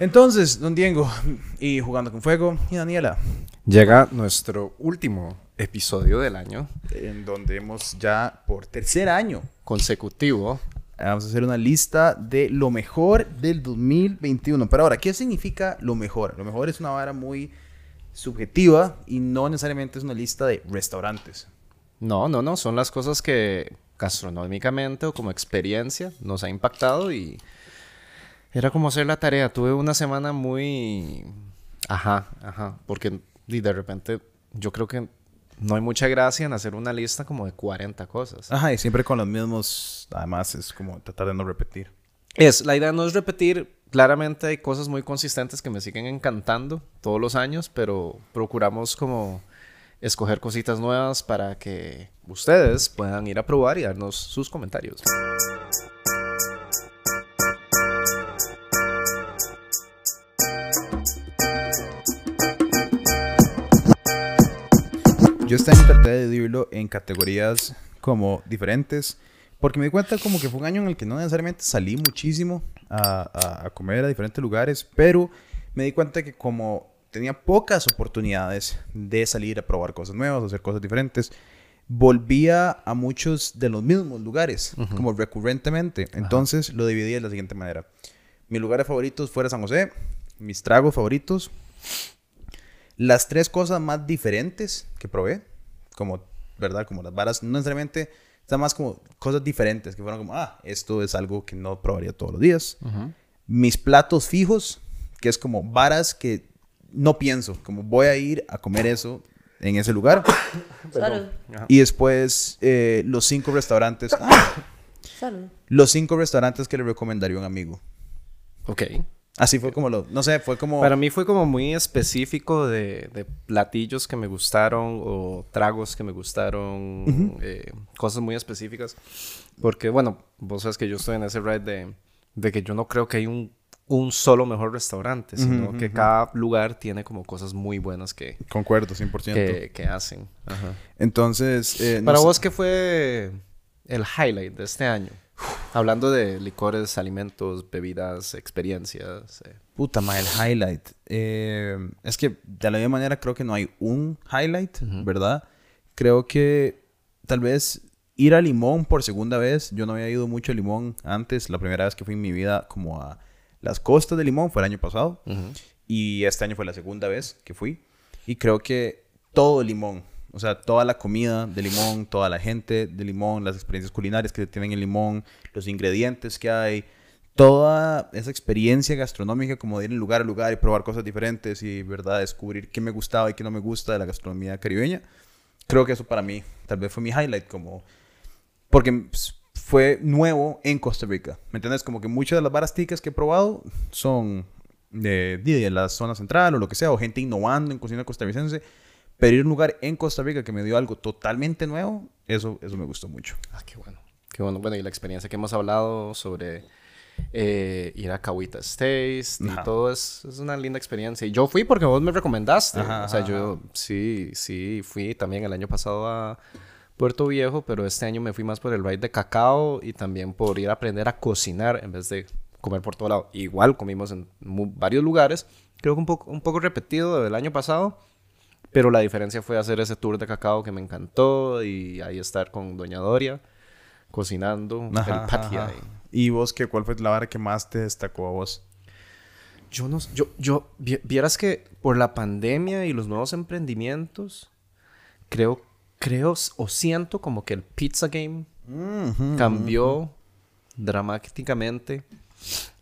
Entonces, don Diego, y jugando con fuego, y Daniela, Llega nuestro último episodio del año en donde hemos ya por tercer año consecutivo. vamos a hacer una lista de lo mejor del 2021. Pero ahora, ¿qué significa lo mejor? Lo mejor es una vara muy subjetiva y no necesariamente es una lista de restaurantes. No, no, no, son las cosas que gastronómicamente o como experiencia nos ha impactado y era como hacer la tarea. Tuve una semana muy... Ajá, ajá, porque y de repente yo creo que no hay mucha gracia en hacer una lista como de 40 cosas. Ajá, y siempre con los mismos, además es como tratar de no repetir. Es, la idea no es repetir, claramente hay cosas muy consistentes que me siguen encantando todos los años, pero procuramos como escoger cositas nuevas para que ustedes puedan ir a probar y darnos sus comentarios. Yo este año traté de dividirlo en categorías como diferentes, porque me di cuenta como que fue un año en el que no necesariamente salí muchísimo a, a- a comer a diferentes lugares, pero me di cuenta que como tenía pocas oportunidades de salir a probar cosas nuevas, hacer cosas diferentes, volvía a muchos de los mismos lugares, como recurrentemente. Entonces lo dividí de la siguiente manera. Mis lugares favoritos fuera San José, mis tragos favoritos, las tres cosas más diferentes que probé, como, ¿verdad? Como las varas, no necesariamente, están más como cosas diferentes, que fueron como, ah, esto es algo que no probaría todos los días. Mis platos fijos, que es como varas que no pienso, como voy a ir a comer eso en ese lugar. Salud. Y después eh, los cinco restaurantes, ah, Salud. los cinco restaurantes que le recomendaría a un amigo. Ok. Así fue como lo, no sé, fue como... Para mí fue como muy específico de, de platillos que me gustaron o tragos que me gustaron, eh, cosas muy específicas. Porque, bueno, vos sabes que yo estoy en ese ride de, de que yo no creo que hay un, un solo mejor restaurante, sino que cada lugar tiene como cosas muy buenas que, Concuerdo, 100%. que, que hacen. Ajá. Entonces, eh, no Para sé- vos, ¿qué fue el highlight de este año? Hablando de licores, alimentos, bebidas, experiencias. eh. Puta, ma, el highlight. Eh, es que de la misma manera creo que no hay un highlight, ¿verdad? Creo que tal vez ir a Limón por segunda vez. Yo no había ido mucho a Limón antes. La primera vez que fui en mi vida como a las costas de Limón fue el año pasado. Y este año fue la segunda vez que fui. Y creo que todo Limón, o sea, toda la comida de Limón, toda la gente de Limón, las experiencias culinarias que tienen en Limón, los ingredientes que hay, toda esa experiencia gastronómica como de ir de lugar a lugar y probar cosas diferentes y, ¿verdad?, descubrir qué me gustaba y qué no me gusta de la gastronomía caribeña. Creo que eso para mí tal vez fue mi highlight, como... Porque pues, fue nuevo en Costa Rica. ¿Me entiendes? Como que muchas de las varas ticas que he probado son de, de la zona central o lo que sea, o gente innovando en cocina costarricense. Pero ir a un lugar en Costa Rica que me dio algo totalmente nuevo, eso, eso me gustó mucho. Ah, qué bueno. Qué bueno. Bueno, y la experiencia que hemos hablado sobre eh, ir a Cahuita Stays y todo es, es una linda experiencia. Y yo fui porque vos me recomendaste. Ajá, o sea, yo sí, sí, fui también el año pasado a Puerto Viejo, pero este año me fui más por el ride de cacao y también por ir a aprender a cocinar en vez de comer por todo lado. Igual comimos en varios lugares. Creo que un poco, un poco repetido del año pasado. Pero la diferencia fue hacer ese tour de cacao que me encantó y ahí estar con Doña Doria cocinando Ajá, el patio. ajá. ¿Y vos qué? ¿Cuál fue la vara que más te destacó a vos? Yo no, yo, yo, vi- vieras que por la pandemia y los nuevos emprendimientos, creo, creo o siento como que el pizza game cambió dramáticamente.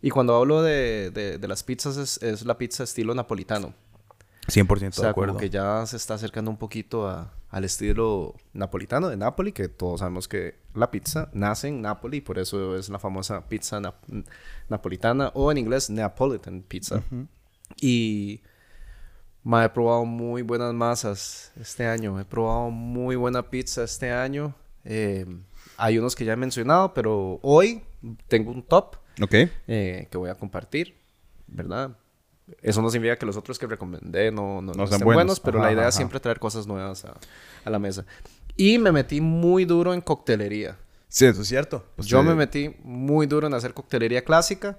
Y cuando hablo de, de- de las pizzas es, es la pizza estilo napolitano. 100% O de sea, acuerdo. como que ya se está acercando un poquito a- al estilo napolitano de Nápoli, que todos sabemos que la pizza nace en Nápoli, por eso es la famosa pizza nap- napolitana, o en inglés Neapolitan pizza. Y ma, he probado muy buenas masas este año, he probado muy buena pizza este año. Eh, hay unos que ya he mencionado, pero hoy tengo un top Ok. eh, que voy a compartir, ¿verdad? Eso no significa que los otros que recomendé no, no, no sean estén buenos. buenos, pero Ajá, la idea ajá, es siempre traer cosas nuevas a, a la mesa. Y me metí muy duro en coctelería. Sí, eso es cierto. Pues, Yo me metí muy duro en hacer coctelería clásica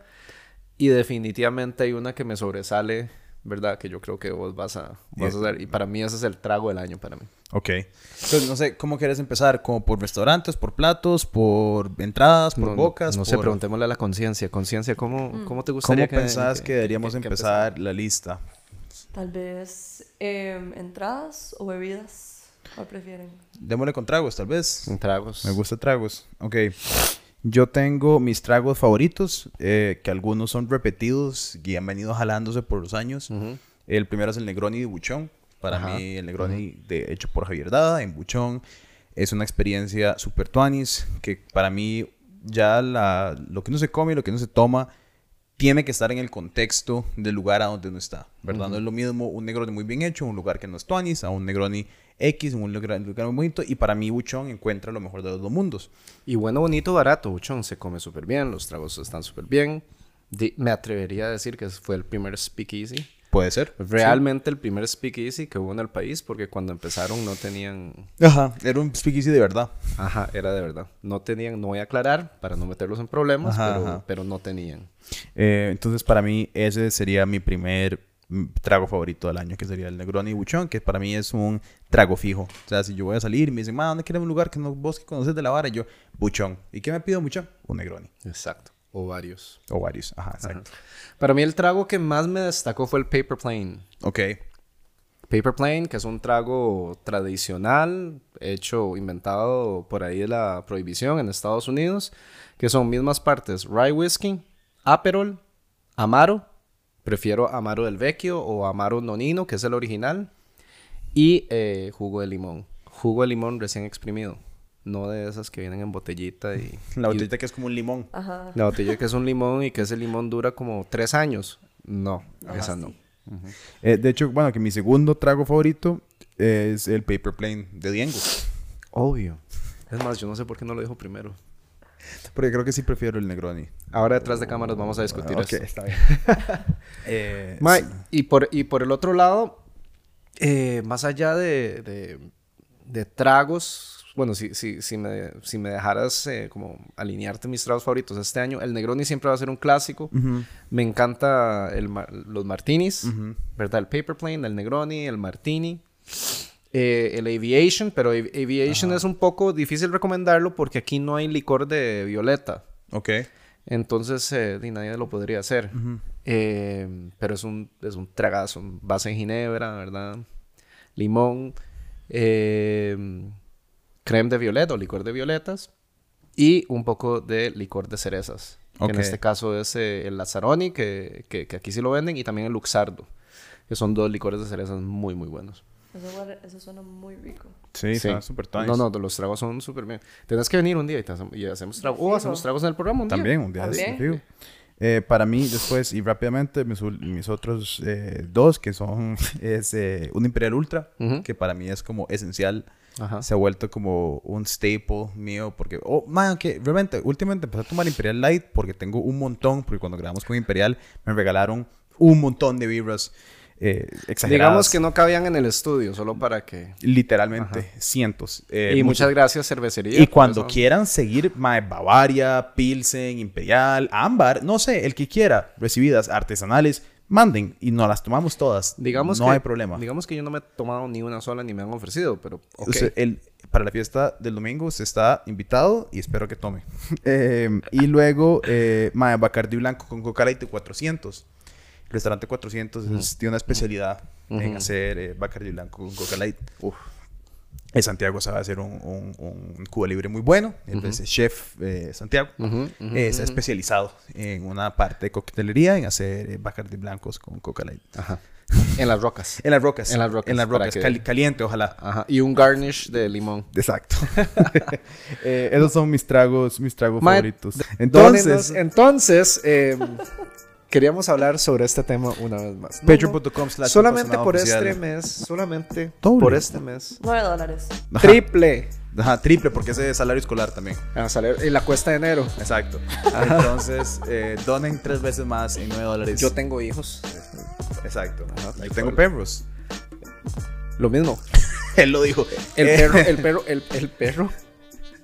Y definitivamente hay una que me sobresale, ¿verdad? Que yo creo que vos vas a, vas a hacer. Y para mí ese es el trago del año para mí. Ok. Entonces, no sé, ¿cómo quieres empezar? ¿Como por restaurantes, por platos, por entradas, por no, bocas? No por... sé, preguntémosle a la conciencia. Conciencia, ¿cómo, ¿cómo te ¿Cómo gustaría que pensás que- que, deberíamos que- que empezar la lista? Tal vez em, entradas o bebidas. ¿Cuál prefieren? Démosle con tragos, tal vez. Tragos. Me gusta tragos. Ok. Yo tengo mis tragos favoritos, eh, que algunos son repetidos y han venido jalándose por los años. El primero es el Negroni de Buchón. Para Ajá. mí, el Negroni de, hecho por Javier Dada en Buchón es una experiencia super tuanis que para mí ya la, lo que uno se come y lo que uno se toma tiene que estar en el contexto del lugar a donde uno está, ¿verdad? No es lo mismo un Negroni muy bien hecho, un lugar que no es tuanis, a un Negroni X, un lugar, un lugar muy bonito. Y para mí Buchón encuentra lo mejor de los dos mundos. Y bueno, bonito, barato, buchón. Se come súper bien, los tragos están súper bien. Di- me atrevería a decir que fue el primer speakeasy. Puede ser. Realmente el primer speakeasy que hubo en el país, porque cuando empezaron no tenían... Ajá, era un speakeasy de verdad. Ajá, era de verdad. No tenían, no voy a aclarar para no meterlos en problemas, Ajá, pero, ajá. pero no tenían. Eh, entonces, para mí, ese sería mi primer trago favorito del año, que sería el Negroni Buchón, que para mí es un trago fijo. O sea, si yo voy a salir y me dicen, ma, ¿dónde quieres un lugar que no, vos que conoces de la vara? Y yo, Buchón. ¿Y qué me pido Buchón? Un Negroni. Exacto. O varios. O varios. Ajá, exacto. Para mí el trago que más me destacó fue el Paper Plane. Ok. Paper Plane, que es un trago tradicional, hecho, inventado por ahí de la prohibición en Estados Unidos, que son mismas partes, rye whiskey, aperol, amaro, prefiero amaro del vecchio o amaro nonino, que es el original, y eh, jugo de limón. Jugo de limón recién exprimido, no de esas que vienen en botellita y... La y- botellita que es como un limón. Ajá. la botella que es un limón y que ese limón dura como tres años. No, esa no. Eh, de hecho, bueno, que mi segundo trago favorito es el Paper Plane de Diengo. Obvio. Es más, yo no sé por qué no lo dijo primero. Porque creo que sí prefiero el Negroni. Ahora detrás de cámaras vamos a discutir Ah, ok, esto. está bien. Eh, sí. y, por, y por el otro lado, eh, más allá de, de, de tragos, bueno, si, si, si, me, si me dejaras eh, como alinearte mis tragos favoritos este año, el Negroni siempre va a ser un clásico. Ujú, Me encanta el los martinis, ujú. ¿verdad? El Paper Plane, el Negroni, el Martini. Eh, el Aviation, pero Avi- Aviation es un poco difícil recomendarlo porque aquí no hay licor de violeta. Ok. Entonces, eh, di, nadie lo podría hacer. Eh, pero es un, es un tragazo. Base en ginebra, ¿verdad? Limón. eh, creme de violeta o licor de violetas. Y un poco de licor de cerezas. Que Ok. en este caso es eh, el Lazzaroni, que, que, que aquí sí lo venden. Y también el Luxardo. Que son dos licores de cerezas muy, muy buenos. Eso, eso suena muy rico. Sí, está súper tuanis. No, no, los tragos son súper bien. Tienes que venir un día y, hacemos, y hacemos tragos. O Fijo. hacemos tragos en el programa un día. También, un día También. Eh, para mí, después, y rápidamente, mis, mis otros eh, dos, que son, es eh, un Imperial Ultra, Ujú. que para mí es como esencial. Ajá. Se ha vuelto como un staple mío, porque, oh, man, que realmente, últimamente empecé a tomar Imperial Light porque tengo un montón, porque cuando grabamos con Imperial me regalaron un montón de birras eh, exageradas. Digamos que no cabían en el estudio, solo para que... Literalmente, cientos. eh, y muchas gracias, cervecería. Y cuando eso. quieran seguir mae, Bavaria, Pilsen, Imperial, Ámbar, no sé, el que quiera, recibidas artesanales, manden y nos las tomamos todas. Digamos no que, hay problema. Digamos que yo no me he tomado ni una sola ni me han ofrecido, pero... ok. Usted, el- para la fiesta del domingo usted está invitado y espero que tome. Eh, y luego, eh, mae, Bacardi Blanco con Coca Light de 400. Restaurante 400 es- tiene una especialidad en hacer eh, Bacardi Blanco con Coca Light. Uf. En Santiago sabe hacer un, un, un Cuba Libre muy bueno. Entonces, chef eh, Santiago eh, se ha ujú. especializado en una parte de coctelería, en hacer eh, Bacardi blancos con Coca Light. Ajá. En las rocas. En las rocas. En las rocas, En las rocas. que- caliente, ojalá. Ajá. Y un garnish de limón. Exacto. Eh, esos son mis tragos, mis tragos Ma- favoritos. Entonces, Entonces, eh, queríamos hablar sobre este tema una vez más. No, patreon.com slash solamente patrocinado por oficial. este mes, solamente Doble. por este mes. 9 dólares. Ajá. Triple. Ajá, triple, porque ese es salario escolar también. A salir en la cuesta de enero. Exacto. Entonces, eh, donen tres veces más en 9 dólares. Yo tengo hijos. Exacto. Ajá, Yo tengo perros. Lo mismo. Él lo dijo. El Eh, perro, el perro, el, el perro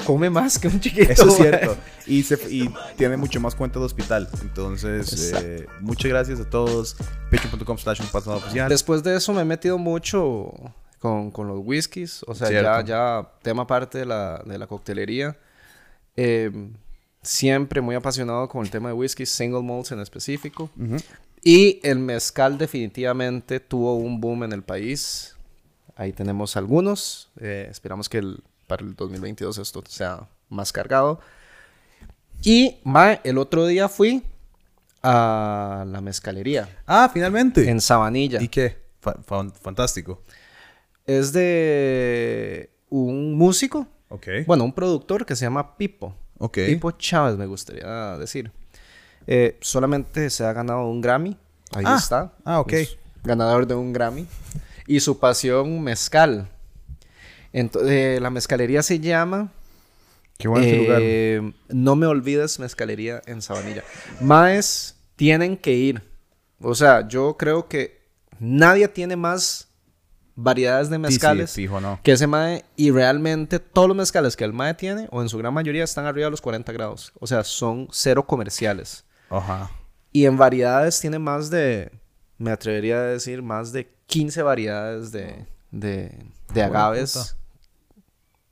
come más que un chiquito. Eso es cierto. Y, se- y tiene mucho más cuenta de hospital. Entonces, eh, muchas gracias a todos. Patreon.com slash un pasado oficial. Después de eso me he metido mucho con, con los whiskies. O sea, ya, ya tema parte de la, de la coctelería. Eh, siempre muy apasionado con el tema de whisky, single malts en específico. Ujú. Y el mezcal definitivamente tuvo un boom en el país. Ahí tenemos algunos. Eh, esperamos que el- para el 2022 esto sea más cargado. Y mae, el otro día fui a la mezcalería Ah, finalmente. en Sabanilla. ¿Y qué? Fa- fa- fantástico. Es de un músico, Ok. bueno, un productor que se llama Pipo. Ok. Pipo Chávez, me gustaría decir. Eh, solamente se ha ganado un Grammy. Ahí Ah, está. ah, ok. Es ganador de un Grammy. Y su pasión, mezcal. Entonces, la mezcalería se llama... Qué bueno lugar. eh, No me olvides mezcalería en Sabanilla. Maes tienen que ir. O sea, yo creo que nadie tiene más variedades de Sí, sí, mezcales fijo, no. que ese mae y realmente todos los mezcales que el mae tiene o en su gran mayoría están arriba de los 40 grados. O sea, son cero comerciales. Ajá. Y en variedades tiene más de, me atrevería a decir, más de 15 variedades de, de, agaves.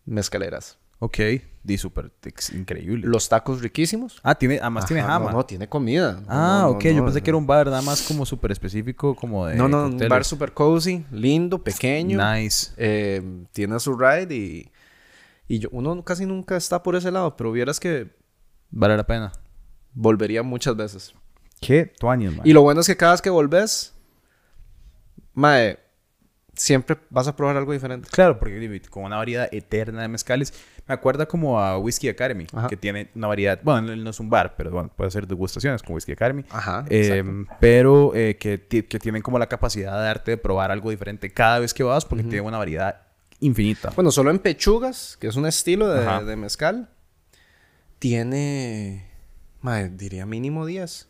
Mezcaleras. Ok. Di súper increíble. Los tacos riquísimos. Ah, tiene, además tiene jama. No, no, tiene comida. Ah, no, ok. Yo pensé que era un bar nada más como súper específico, como de. No, no, un bar super cozy, lindo, pequeño. Nice. Eh, tiene su ride y, y yo, uno casi nunca está por ese lado, pero vieras que Vale la pena. volvería muchas veces. Qué tuanis, man. Y lo bueno es que cada vez que volvés, mae, siempre vas a probar algo diferente. Claro, porque con una variedad eterna de mezcales. Me acuerda como a Whiskey Academy, Ajá. que tiene una variedad. Bueno, él no es un bar, pero bueno, puede ser degustaciones con Whiskey Academy. Ajá. Eh, pero eh, que, que tienen como la capacidad de darte de probar algo diferente cada vez que vas, porque tiene una variedad infinita. Bueno, solo en pechugas, que es un estilo de, de mezcal, tiene, mae, diría mínimo 10.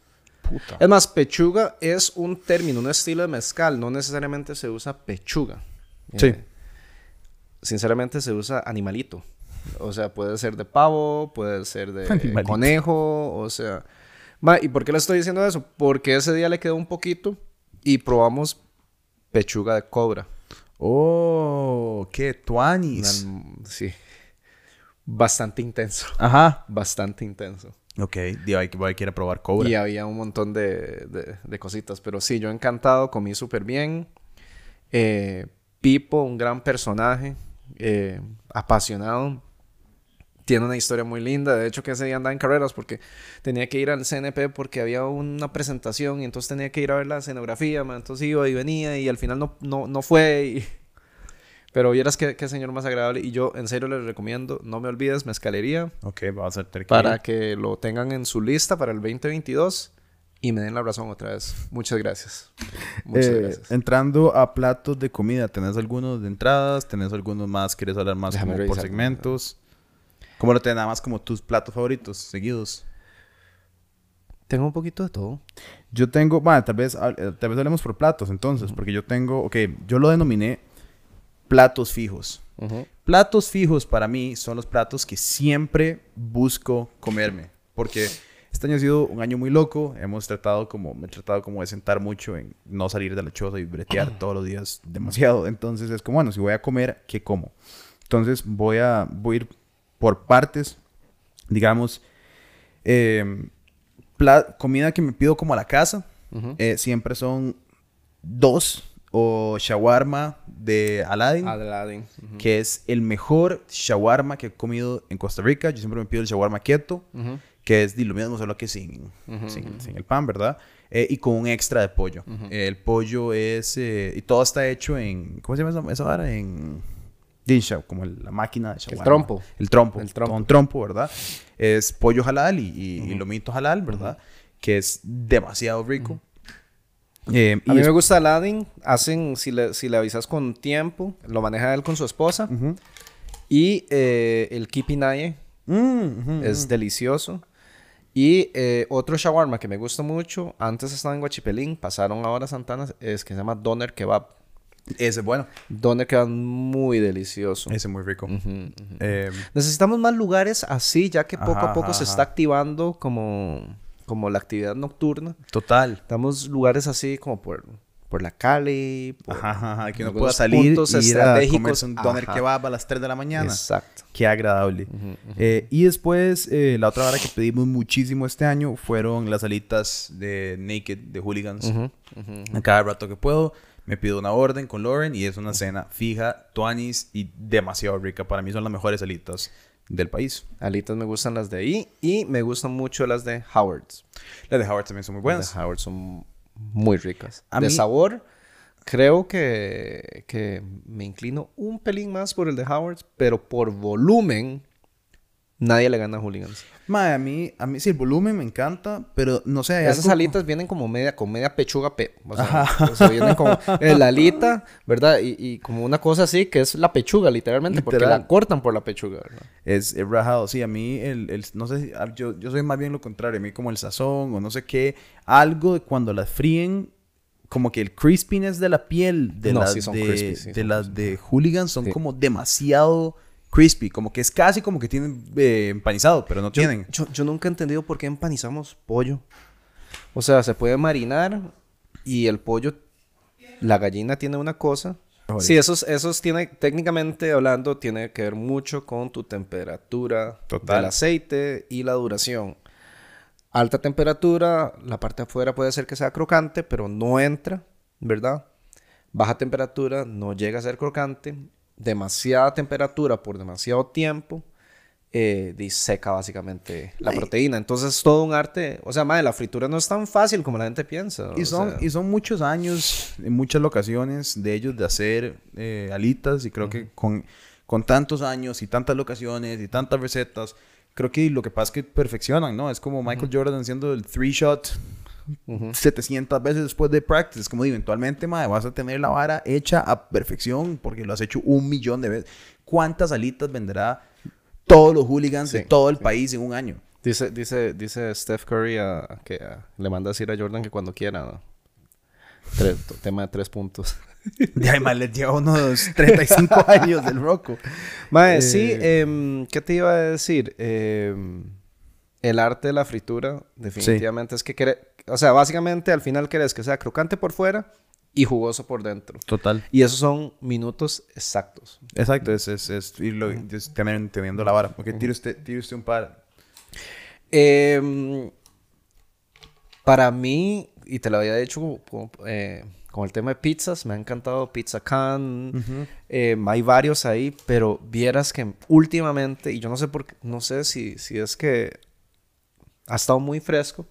Puta. Es más, pechuga es un término, un estilo de mezcal. No necesariamente se usa pechuga. Sí. Eh, sinceramente se usa animalito. O sea, puede ser de pavo, puede ser de conejo, o sea... Ma, ¿Y por qué le estoy diciendo eso? Porque ese día le quedó un poquito y probamos pechuga de cobra. Oh, qué tuanis. Una- sí. Bastante intenso. Ajá. Bastante intenso. Ok, a querer probar cobra. Y había un montón de, de- cositas. Pero sí, yo encantado, comí súper bien. Eh, Pipo, un gran personaje, eh, apasionado. Tiene una historia muy linda. De hecho, que ese día andaba en carreras porque tenía que ir al CNP porque había una presentación y entonces tenía que ir a ver la escenografía. Entonces iba y venía y al final no, no, no fue. Pero vieras qué, qué señor más agradable. Y yo, en serio, les recomiendo, no me olvides, Mezcalería Ok, vamos a tener que para ir. que lo tengan en su lista para el 2022 y me den la razón otra vez. Muchas gracias. Muchas Eh, gracias. Entrando a platos de comida, ¿tenés algunos de entradas? ¿Tenés algunos más? ¿Quieres hablar más como por segmentos? ¿Cómo lo tenés nada más como tus platos favoritos seguidos? Tengo un poquito de todo. Yo tengo, bueno, tal vez, hab- eh, tal vez hablemos por platos entonces, porque yo tengo, ok, yo lo denominé platos fijos. Platos fijos para mí son los platos que siempre busco comerme, porque este año ha sido un año muy loco, hemos tratado como, me he tratado como de sentar mucho en no salir de la choza y bretear todos los días demasiado, entonces es como, bueno, si voy a comer, ¿qué como? Entonces voy a, voy a ir por partes, digamos, eh, pla- comida que me pido como a la casa, eh, siempre son dos o shawarma de Aladdin, Aladdin. que es el mejor shawarma que he comido en Costa Rica. Yo siempre me pido el shawarma keto, que es lo mismo, solo que sin, sin, sin el pan, ¿verdad? Eh, y con un extra de pollo. Eh, el pollo es... eh, y todo está hecho en... ¿Cómo se llama esa, esa vara? En... Dinsha, como el- la máquina de shawarma. trompo. El trompo. El trompo. Con trompo, ¿verdad? Es pollo halal y, y, y lomito halal, ¿verdad? Que es demasiado rico. Eh, A y mí es- me gusta Aladdin. Hacen, si le, si le avisas con tiempo, lo maneja él con su esposa. Y eh, el kipinaye Mm, ujú, es delicioso. Y eh, otro shawarma que me gusta mucho, antes estaba en Guachipelín, pasaron ahora a Santana, es que se llama Doner Kebab. Ese es bueno. Doner queda muy delicioso. Ese es muy rico. Eh, Necesitamos más lugares así, ya que poco Ajá, a poco ajá, se ajá. está activando como, como la actividad nocturna. total. Estamos lugares así como por, por la Cali. por- Ajá, ajá, que uno pueda salir puntos y ir a estratégicos. comerse un doner Ajá. kebab a las 3 de la mañana. Exacto. Qué agradable. Ujú, ujú. Eh, y después, eh, la otra vara que pedimos muchísimo este año fueron las alitas de Naked, de Hooligans. Ujú, ujú. A cada rato que puedo, me pido una orden con Lauren y es una cena fija, tuanis y demasiado rica. Para mí son las mejores alitas del país. Alitas me gustan las de ahí y me gustan mucho las de Howard's. Las de Howard también son muy buenas. Las de Howard son muy ricas. A de mí- sabor, creo que, que me inclino un pelín más por el de Howard's, pero por volumen, nadie le gana a Hooligans. Mae, a mí, a mí sí, el volumen me encanta, pero no sé. Esas algo- alitas vienen como media, con media pechuga, pe o sea, o sea, vienen como eh, la alita, ¿verdad? Y, y como una cosa así que es la pechuga, literalmente, porque la cortan por la pechuga, ¿verdad? Es, es rajado, sí, a mí, el, el- no sé, si- a- yo, yo soy más bien lo contrario, a mí como el sazón o no sé qué, algo de cuando las fríen, como que el crispiness de la piel de No, las sí son de, crispy, sí de son las de hooligans son Sí. como demasiado crispy, como que es casi como que tienen eh, empanizado, pero no Yo, tienen. yo, yo nunca he entendido por qué empanizamos pollo. O sea, se puede marinar y el pollo, la gallina tiene una cosa. Joder. Sí, esos, esos tiene, técnicamente hablando, tiene que ver mucho con tu temperatura Total. del aceite y la duración. Alta temperatura, la parte de afuera puede ser que sea crocante, pero no entra, ¿verdad? Baja temperatura, no llega a ser crocante. Demasiada temperatura por demasiado tiempo, eh, diseca básicamente la Ay. proteína. Entonces es todo un arte. O sea, madre, la fritura no es tan fácil como la gente piensa. Y son, sea. y son muchos años, en muchas locaciones de ellos de hacer eh, alitas y creo que con, con tantos años y tantas locaciones y tantas recetas, creo que lo que pasa es que perfeccionan, ¿no? Es como Michael Jordan haciendo el three shot Ujú. 700 veces después de practice. Como digo, eventualmente, mae, vas a tener la vara hecha a perfección porque lo has hecho un millón de veces. ¿Cuántas alitas venderá todos los hooligans de Sí, todo el país en un año? Dice, dice, dice Steph Curry a- que a- le manda a decir a Jordan que cuando quiera. ¿no? Tre- t- tema de tres puntos. De ahí, mae, les lleva unos 35 años del Rocco. Mae, Eh, sí, em, ¿qué te iba a decir? Em, el arte de la fritura, definitivamente es que o sea, básicamente al final querés que sea crocante por fuera y jugoso por dentro. Total. Y esos son minutos exactos. Exacto, es, es, es irlo, es tener, teniendo la vara. Ok, tire usted, tire usted un par. Em, para mí, y te lo había dicho como, eh, con el tema de pizzas, me ha encantado Pizza Can. Em, hay varios ahí, pero vieras que últimamente, y yo no sé por qué, no sé si, si es que ha estado muy fresco,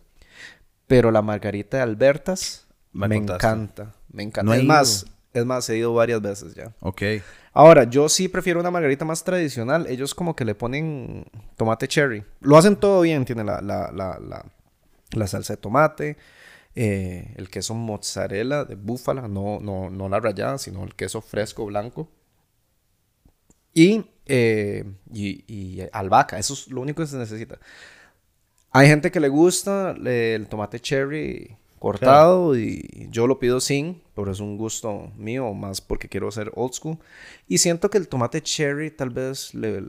pero la margarita de Albertas Me encanta. Me encanta. No es más, es más, he ido varias veces ya. Ok. Ahora, yo sí prefiero una margarita más tradicional. Ellos como que le ponen tomate cherry. Lo hacen todo bien. Tiene la, la, la, la, la salsa de tomate, eh, el queso mozzarella de búfala, no, no, no la rallada, sino el queso fresco blanco. Y, eh, y, y albahaca, eso es lo único que se necesita. Hay gente que le gusta el tomate cherry cortado y yo lo pido sin, pero es un gusto mío, más porque quiero ser old school. Y siento que el tomate cherry tal vez le,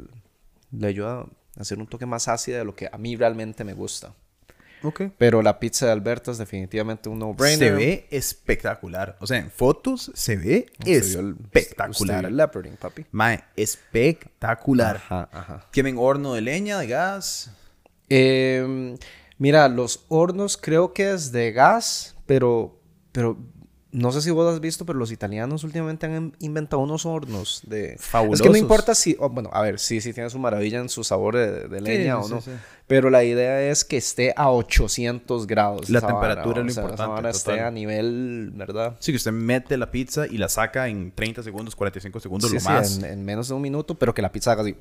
le ayuda a hacer un toque más ácido de lo que a mí realmente me gusta. Ok. Pero la pizza de Alberto es definitivamente un no-brainer. Se ve espectacular. O sea, en fotos se ve usted espectacular. el leoparding, papi. Mae, espectacular. Ajá, ajá. ¿Tienen horno de leña, de gas? Em, mira, los hornos creo que es de gas, pero, pero no sé si vos has visto, pero los italianos últimamente han in- inventado unos hornos de... Es que Fabulosos. no importa si... oh, bueno, a ver, sí, sí tiene su maravilla en su sabor de, de leña sí, o sí, no. sí. Pero la idea es que esté a 800 grados. La temperatura es lo o sea, importante, vara esté a nivel, ¿verdad? Sí, que usted mete la pizza y la saca en 30 segundos, 45 segundos, Sí, lo sí, más. en, en menos de un minuto, pero que la pizza haga así...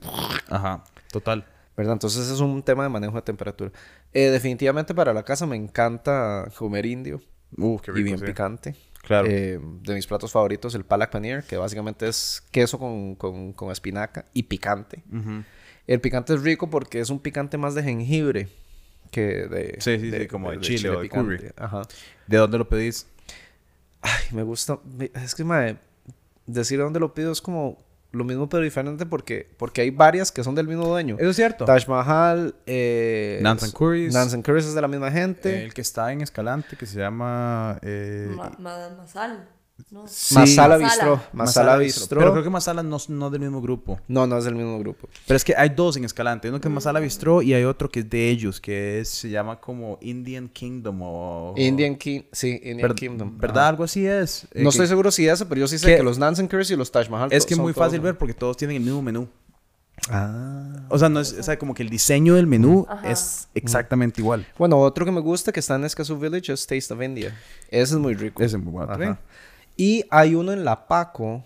Ajá, total. ¿Verdad? Entonces es un tema de manejo de temperatura. Eh, definitivamente para la casa me encanta comer indio Uh, qué y rico, bien sí. picante. Claro. Eh, de mis platos favoritos, el palak paneer, que básicamente es queso con, con, con espinaca y picante. El picante es rico porque es un picante más de jengibre que de... Sí, sí, sí, como de chile o de curry. Ajá. ¿De dónde lo pedís? Ay, me gusta... Es que, mae, decir dónde lo pido es como lo mismo pero diferente porque, porque hay varias que son del mismo dueño. Eso es cierto. Taj Mahal, eh, Nance Curry's. Nance Curry's es de la misma gente. El que está en Escalante, que se llama... Eh, Ma- Ma- Masal. ¿No? sí. Masala Masala. Bistro. Masala Bistro. Pero creo que Masala no, no es del mismo grupo. No, no es del mismo grupo. Pero es que hay dos en Escalante. Uno que es Masala. Bistro y hay otro que es de ellos, que es, se llama como Indian Kingdom o... Indian King, sí, Indian Ver- Kingdom. ¿Verdad? Ajá. Algo así es. Eh, No que- estoy seguro si ese, pero yo sí sé que- que, los Nance Curry's y los Taj Mahal Es que es muy todos- fácil ver porque todos tienen el mismo menú. Ah. O sea, no es, o sea, como que el diseño del menú Ajá. es exactamente igual. Bueno, otro que me gusta que está en Escazú Village es Taste of India. Ese es muy rico. Ese es muy bueno. Y hay uno en La Paco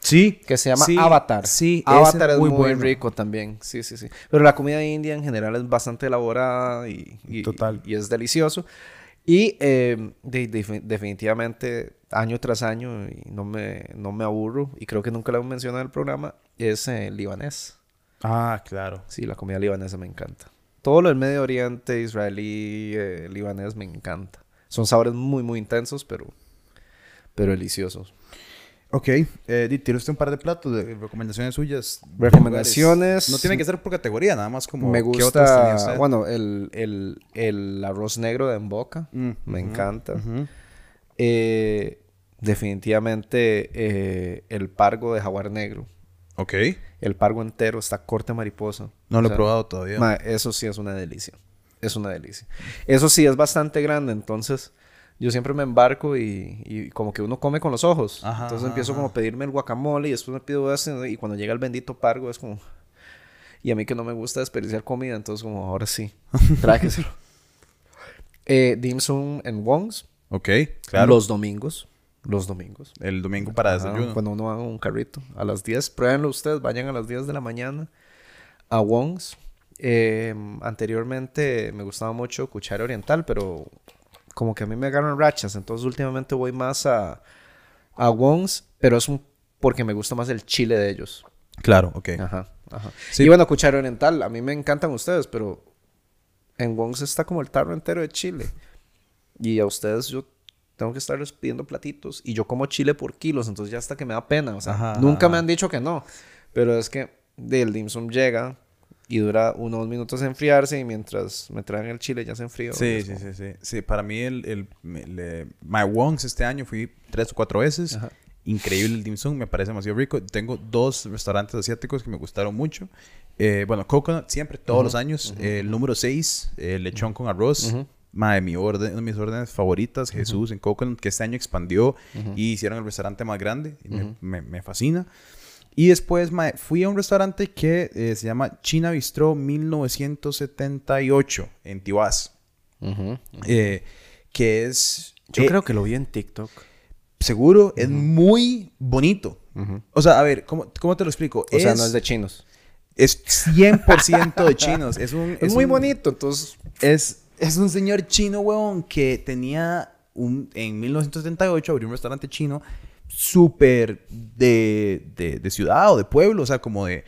Sí. que se llama Sí, Avatar. sí, Avatar es es muy muy, bueno. rico también. Sí, sí, sí. Pero la comida india en general es bastante elaborada y, y- Total. y es delicioso. Y eh, de- de- definitivamente, año tras año, y no me, no me aburro, y creo que nunca lo he mencionado en el programa, es eh, libanés. Ah, claro. Sí, la comida libanesa me encanta. Todo lo del Medio Oriente, israelí, eh, libanés, me encanta. Son sabores muy, muy intensos, pero, pero deliciosos. Ok, eh, usted un par de platos de recomendaciones suyas. Recomendaciones. No tiene que ser por categoría, nada más como. me ¿qué otros tenía gusta, bueno, el, el, el arroz negro de Emboca. Mm, me encanta. Eh, definitivamente eh, el pargo de jaguar negro. Ok. El pargo entero está corte mariposa. No lo O he probado todavía. ma, eso sí es una delicia. Es una delicia. Eso sí es bastante grande, entonces yo siempre me embarco y, y como que uno come con los ojos. Ajá, entonces empiezo ajá. como a pedirme el guacamole y después me pido ese y cuando llega el bendito pargo es como... Y a mí que no me gusta desperdiciar comida, entonces como ahora sí, tráqueselo. eh, dim sum en Wongs. ok, claro. Los domingos. Los domingos. El domingo para Ajá, desayuno. Cuando uno haga un carrito. A las 10, pruébenlo ustedes, vayan a las 10 de la mañana a Wong's. Eh, anteriormente me gustaba mucho Cuchara Oriental, pero como que a mí me agarran rachas, entonces últimamente voy más a, a Wong's, pero es un, porque me gusta más el chile de ellos. Claro, ok. Ajá, ajá. Sí. Y bueno, Cuchara Oriental, a mí me encantan ustedes, pero en Wong's está como el tarro entero de chile. Y a ustedes yo tengo que estarles pidiendo platitos. Y yo como chile por kilos, entonces ya hasta que me da pena. O sea, Ajá, nunca me han dicho que no. Pero es que del dim sum llega y dura unos minutos en enfriarse. Y mientras me traen el chile ya se enfrió. Sí, sí, sí, sí. Sí, para mí el, el, me- le- My Wongs este año fui tres o cuatro veces. Ajá. Increíble el dim sum, me parece demasiado rico. Tengo dos restaurantes asiáticos que me gustaron mucho. Eh, bueno, Coconut siempre, todos los años. Eh, el número 6, lechón con arroz. Mae, mi orden, una de mis órdenes favoritas, Jesús en Coconut, que este año expandió y hicieron el restaurante más grande. me, me- me fascina. Y después mae, fui a un restaurante que eh, se llama China Bistro 1978 en Tibás. Ujú. eh, que es... Yo eh, creo que lo vi en TikTok. Seguro, es muy bonito. O sea, a ver, ¿cómo, cómo te lo explico? O sea, no es de chinos. Es 100% de chinos. Es, un, Es, muy un- bonito, entonces... Es, es un señor chino, huevón, que tenía un... En 1978 abrió un restaurante chino súper de, de, de ciudad o de pueblo. O sea, como de...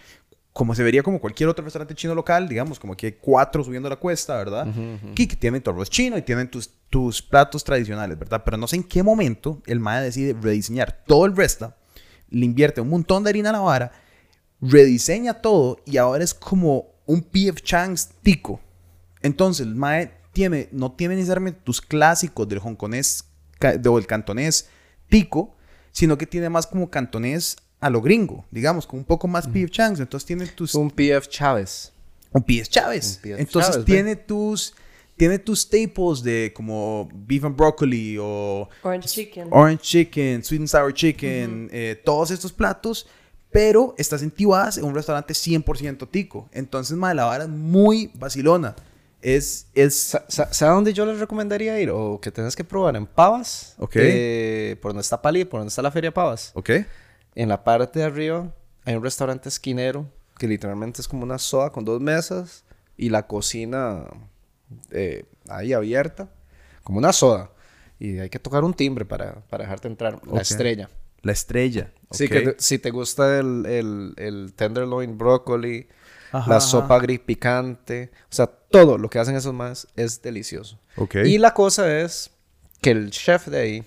Como se vería como cualquier otro restaurante chino local, digamos, como que hay cuatro subiendo la cuesta, ¿verdad? Que, que tienen tu arroz chino y tienen tus, tus platos tradicionales, ¿verdad? Pero no sé en qué momento el MAE decide rediseñar todo el resto, le invierte un montón de harina a la vara, rediseña todo y ahora es como un P.F. Chang's tico. Entonces, el Mae tiene, no tiene necesariamente tus clásicos del hongkonés o el cantonés tico, sino que tiene más como cantonés a lo gringo, digamos, con un poco más P.F. Chang's. Entonces tiene tus... Un PF Chávez. Un P.F. Chávez. Un P.F. Entonces Chávez, ve. tiene tus... Tiene tus staples de como beef and broccoli o Orange chicken. orange chicken, sweet and sour chicken, eh, todos estos platos, pero estás en Tibás, en un restaurante 100% tico. Entonces, madre, la vara es muy vacilona. Es, es, Sa- sa- ¿Sabe dónde yo les recomendaría ir? O que tenés que probar en Pavas. Ok. eh, por donde está Pali, por donde está la Feria Pavas. ¿ok? En la parte de arriba hay un restaurante esquinero que literalmente es como una soda con dos mesas y la cocina eh, ahí abierta, como una soda. Y hay que tocar un timbre para, para dejarte entrar. La Ok. estrella. La estrella. Sí, ok. que te- si te gusta el, el, el tenderloin brócoli, Ajá, la ajá. sopa gris picante, o sea, todo lo que hacen esos más es delicioso. Ok. Y la cosa es que el chef de ahí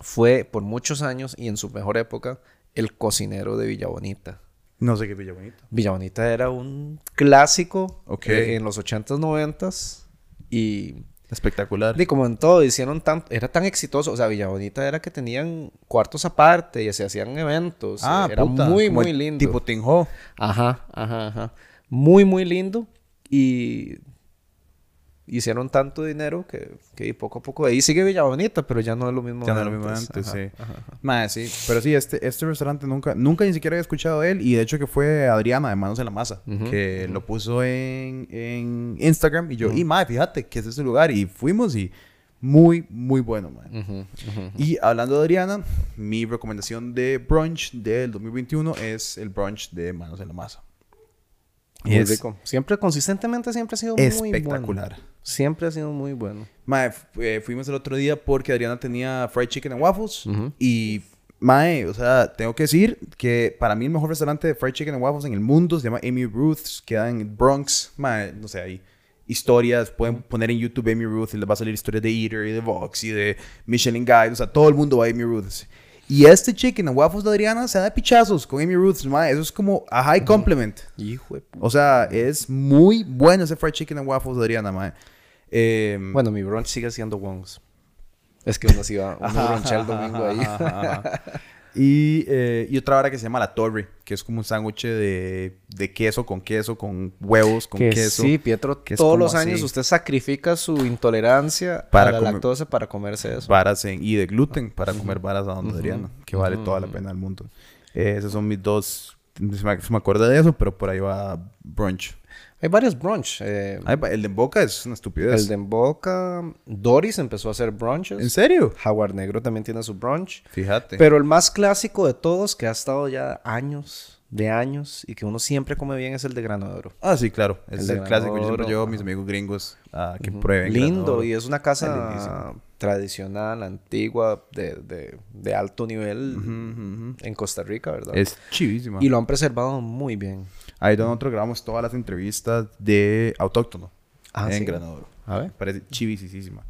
fue por muchos años y en su mejor época el cocinero de Villa Bonita. No sé qué Villa Bonita. Villa Bonita era un clásico Ok. eh, en los 80s, 90s y Espectacular. y como en todo hicieron tan era tan exitoso, o sea, Villa Bonita era que tenían cuartos aparte y se hacían eventos, ah, era puta, muy muy lindo. Tipo Tinho. Ajá, ajá, ajá. Muy, muy lindo. Y hicieron tanto dinero que, que poco a poco. Ahí sigue Villa Bonita, pero ya no es lo mismo. Ya no es lo mismo antes. Ajá, sí. ajá, ajá. Mae, sí. Pero sí, este, este restaurante nunca, nunca ni siquiera había escuchado de él. Y de hecho que fue Adriana de Manos en la Masa. Que lo puso en, en Instagram. Y yo, y mae, fíjate que es ese lugar. Y fuimos y muy, muy bueno, ujú. Y hablando de Adriana, mi recomendación de brunch del 2021 es el brunch de Manos en la Masa. Muy es rico. Siempre, consistentemente, siempre ha sido muy espectacular. bueno. Siempre ha sido muy bueno. Mae, eh, fuimos el otro día porque Adriana tenía fried chicken and waffles. Ujú. Y, mae, o sea, tengo que decir que para mí el mejor restaurante de fried chicken and waffles en el mundo se llama Amy Ruth's, queda en Bronx. Mae, no sé, hay historias, pueden poner en YouTube Amy Ruth y les va a salir historias de Eater y de Vox y de Michelin Guide. O sea, todo el mundo va a Amy Ruth's. Y este chicken and waffles de Adriana se da de pichazos con Amy Ruth's, mae. Eso es como a high compliment. Hijo de O sea, es muy bueno ese fried chicken and waffles de Adriana, mae. Em, Bueno, mi brunch sigue siendo Wong's. Es que uno se iba, uno brunchea el domingo ahí. Ajá, ajá. Y, eh, y otra hora que se llama La Torre, que es como un sándwich de, de queso con queso, con huevos, con que queso. sí, Pietro, que todos los años así. usted sacrifica su intolerancia Para a la comer- lactosa para comerse eso. Varas en- y de gluten para comer varas a donde Adriana, que vale toda la pena del mundo. Eh, esos son mis dos. Se me, se me acuerda de eso, pero por ahí va brunch. Hay varios brunch. eh, Ay, el de boca es una estupidez. el de Boca, Doris empezó a hacer brunches. ¿En serio? Jaguar Negro también tiene su brunch. Fíjate. Pero el más clásico de todos, que ha estado ya años, de años, y que uno siempre come bien, es el de grano de oro. ah, sí, claro. Es El el, clásico. Yo siempre llevo a mis amigos gringos a que prueben. Lindo, y es una Es casa lindísimo. tradicional, antigua, de, de- de alto nivel Ujú, ujú, ujú. en Costa Rica, ¿verdad? Es chivísima. Y lo han preservado muy bien. Ahí donde nosotros grabamos todas las entrevistas de autóctono Ah, en sí. A ver. Parece chivisísima.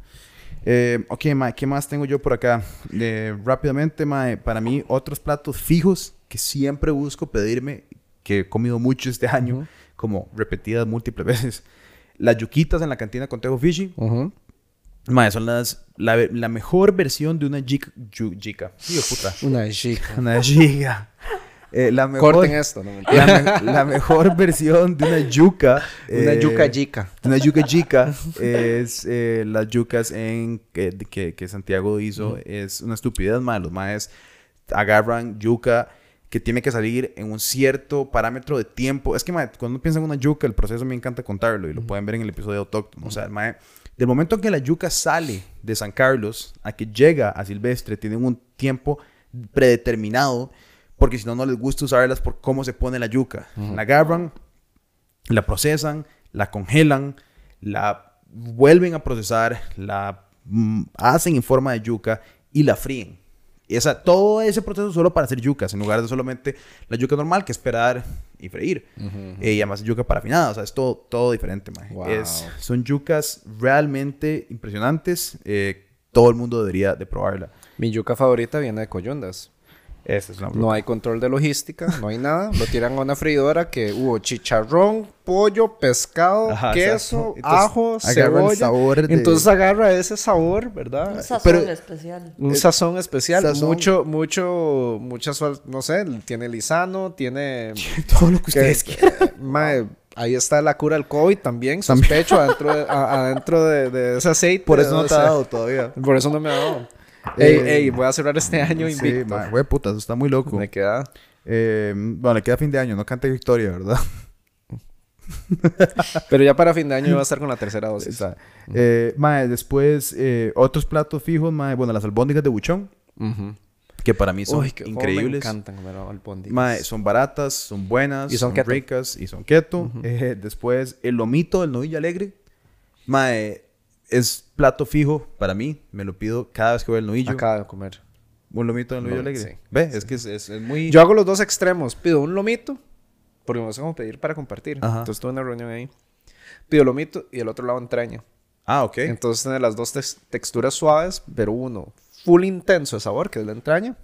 Eh, ok, Mae, ¿qué más tengo yo por acá? Eh, rápidamente, Mae, para mí, otros platos fijos que siempre busco pedirme, que he comido mucho este año, Ujú. como repetidas múltiples veces. Las yuquitas en la cantina con Tejo Fishy. Ujú. Mae, son las, la, la mejor versión de una jica. yu- jica. Hijo puta. Una chica. Una jica. Eh, la mejor, Corten esto, no mentira. la, me- la mejor versión de una yuca. Una eh, yuca chica. Una yuca chica es eh, las yucas en que, que, que Santiago hizo. Es una estupidez, más Los maes agarran yuca que tiene que salir en un cierto parámetro de tiempo. Es que, mae, cuando uno piensa en una yuca, el proceso me encanta contarlo y lo pueden ver en el episodio de Autóctono. O sea, el mae, del momento en que la yuca sale de San Carlos a que llega a Silvestre, tienen un tiempo predeterminado porque si no, no les gusta usarlas por cómo se pone la yuca. La agarran, la procesan, la congelan, la vuelven a procesar, la mm, hacen en forma de yuca y la fríen. Esa, todo ese proceso solo para hacer yucas, en lugar de solamente la yuca normal que es esperar y freír. Eh, y además yuca parafinada, o sea, es todo, todo diferente. Wow. Es, son yucas realmente impresionantes. eh, todo el mundo debería de probarla. Mi yuca favorita viene de Coyundas. Esa es una No hay control de logística, no hay nada. Lo tiran a una freidora que hubo chicharrón, pollo, pescado, Ajá, queso. Entonces, ajo, el cebolla. sabor de- Entonces agarra ese sabor, ¿verdad? Un sazón pero- especial. Un sazón especial, sazón. mucho, mucho, muchas, no sé, tiene lisano, tiene... todo lo que ustedes que- quieran. Mae, ahí está la cura del COVID también, sospecho, adentro, de, a- adentro de, de ese aceite. Por eso no te ha dado todavía. Por eso no me ha dado. Eh, ey, ey, voy a cerrar este año Sí, invicto. ma, güey, puta, eso está muy loco. me queda... Eh, bueno, le queda fin de año, no canta victoria, ¿verdad? Pero ya para fin de año va a estar con la tercera dosis. Está. Eh, mae, después, eh, otros platos fijos, mae, bueno, las albóndigas de buchón, Ujú. que para mí son Uy, que cómo Me increíbles. encantan comer albóndigas. Mae, son baratas, son buenas, Y son keto. ricas y son keto. Eh, después, el lomito del novillo alegre. Mae, es plato fijo para mí. Me lo pido cada vez que voy al novillo. Acaba de comer. Un lomito del novillo Lo- alegre. sí, Ve, es que es, es- es muy... Yo hago los dos extremos. Pido un lomito, porque me como pedir para compartir. Ajá. Entonces tuve una reunión ahí. Pido lomito y el otro lado entraña. Ah, ok. Entonces tiene las dos tex- texturas suaves, pero uno full intenso de sabor, que es la entraña.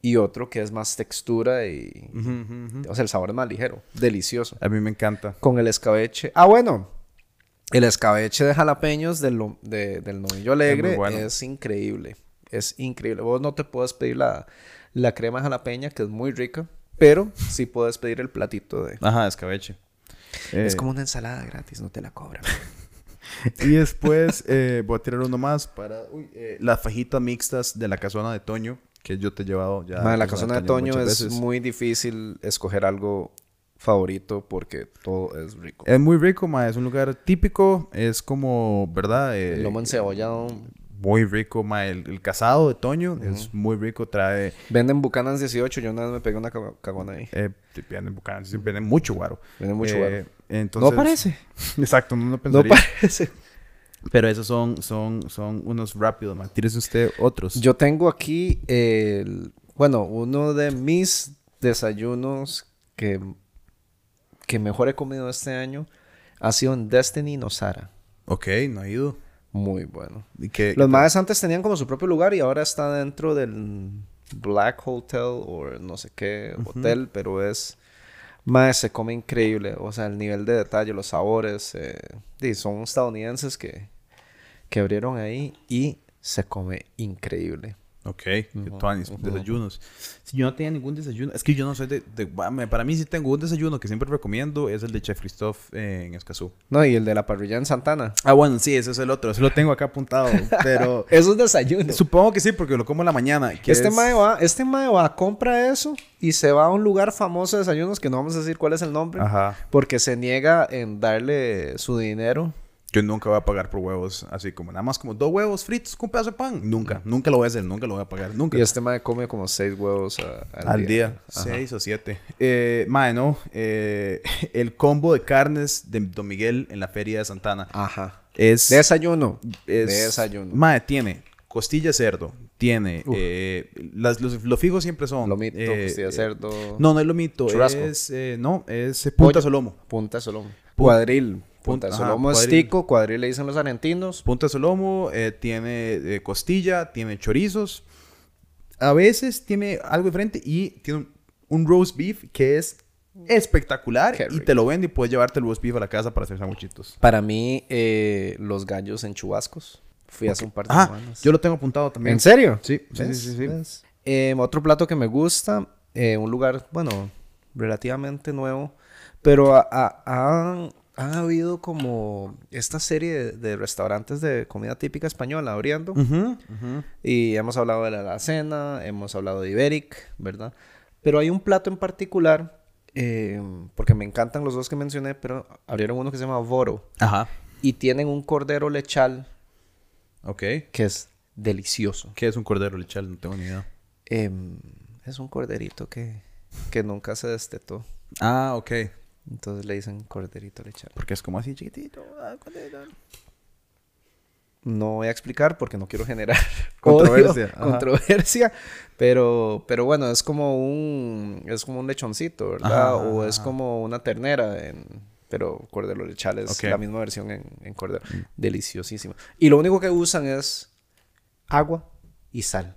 Y otro que es más textura y... O sea, el sabor es más ligero. Delicioso. A mí me encanta. Con el escabeche. Ah, bueno. El escabeche de jalapeños del, de- del novillo alegre Es muy bueno. es increíble. Es increíble. Vos no te puedes pedir la, la crema jalapeña, que es muy rica. Pero sí puedes pedir el platito de... Ajá, escabeche. Es Eh, como una ensalada gratis, no te la cobran. Y después eh, voy a tirar uno más para uy, eh, las fajitas mixtas de la casona de Toño, que yo te he llevado ya. La casona de Toño es veces. muy difícil escoger algo favorito porque todo es rico. Es muy rico, ma. Es un lugar típico. Es como, ¿verdad? Eh, El lomo encebollado. Muy rico, ma. El, el casado de Toño es muy rico. Trae... Venden Bucanas 18. Yo una vez me pegué una cago- cagona ahí. Eh, venden bucanas, venden mucho guaro. Venden mucho Eh, guaro. Entonces, No parece. Exacto, no, no No pensaría. parece. Pero esos son, son, son unos rápidos, ma. Tírese usted otros. Yo tengo aquí el... Bueno, uno de mis desayunos que, que mejor he comido este año ha sido en Destiny Nosara. Ok, no he ido. Muy bueno. ¿Y qué- Los más antes tenían como su propio lugar y ahora está dentro del Black Hotel o no sé qué hotel, pero es... Más se come increíble. O sea, el nivel de detalle, los sabores. eh, sí, son estadounidenses que, que abrieron ahí y se come increíble. Ok, qué tuanis, desayunos. Si yo no tenía ningún desayuno, es que yo no soy de, de- Para mí, sí tengo un desayuno que siempre recomiendo, es el de Chef Christophe eh, en Escazú. No, y el de la parrilla en Santana. Ah, bueno, sí, ese es el otro, ese lo tengo acá apuntado, pero Esos desayunos. supongo que sí, porque lo como en la mañana. que Este es- mae va, este mae va, compra eso y se va a un lugar famoso de desayunos que no vamos a decir cuál es el nombre. Ajá. Porque se niega en darle su dinero. Yo nunca voy a pagar por huevos, así como nada más como dos huevos fritos con un pedazo de pan. Nunca, nunca lo voy a hacer, nunca lo voy a pagar, nunca. Y este mae come como seis huevos a- al, Al día, seis o siete. Eh, mae, no. eh, el combo de carnes de Don Miguel en la feria de Santana. Ajá. Es. Desayuno. es Desayuno. Mae, tiene costilla cerdo. Tiene. eh, las, los, los fijos siempre son. Lomito, eh, costilla eh, cerdo. No, no es lomito. Churrasco. Es. eh, no, es punta solomo. Punta solomo. Cuadril. Punta de solomo es tico. Cuadril le dicen los argentinos. Punta de solomo. eh, tiene eh, costilla. Tiene chorizos. A veces tiene algo diferente. Y tiene un, un roast beef que es espectacular. Qué Y rico. te lo vende y puedes llevarte el roast beef a la casa para hacer sanguchitos. Para mí, eh, los gallos en chubascos. Fui hace un par de Ah, semanas. yo lo tengo apuntado también. ¿En serio? Sí, sí, ¿Ves? sí, sí, sí. ¿Ves? Eh, otro plato que me gusta, eh, un lugar, bueno, relativamente nuevo, pero ha, ha- habido como esta serie de, de restaurantes de comida típica española abriendo. Y hemos hablado de la alacena, hemos hablado de Iberic, ¿verdad? Pero hay un plato en particular, eh, porque me encantan los dos que mencioné, pero abrieron uno que se llama Voro. Ajá. Y tienen un cordero lechal Ok. que es delicioso. ¿Qué es un cordero lechal? No tengo ni idea. Em, es un corderito que, que nunca se destetó. Ah, ok. Entonces le dicen corderito lechal. Porque es como así chiquitito. ah. No voy a explicar porque no quiero generar Controversia, odio, controversia, pero pero bueno, es como un es como un lechoncito, ¿verdad? Ajá, o es ajá. como una ternera en pero cordero lechal es la misma versión en, en cordero. Deliciosísimo. Y lo único que usan es agua y sal.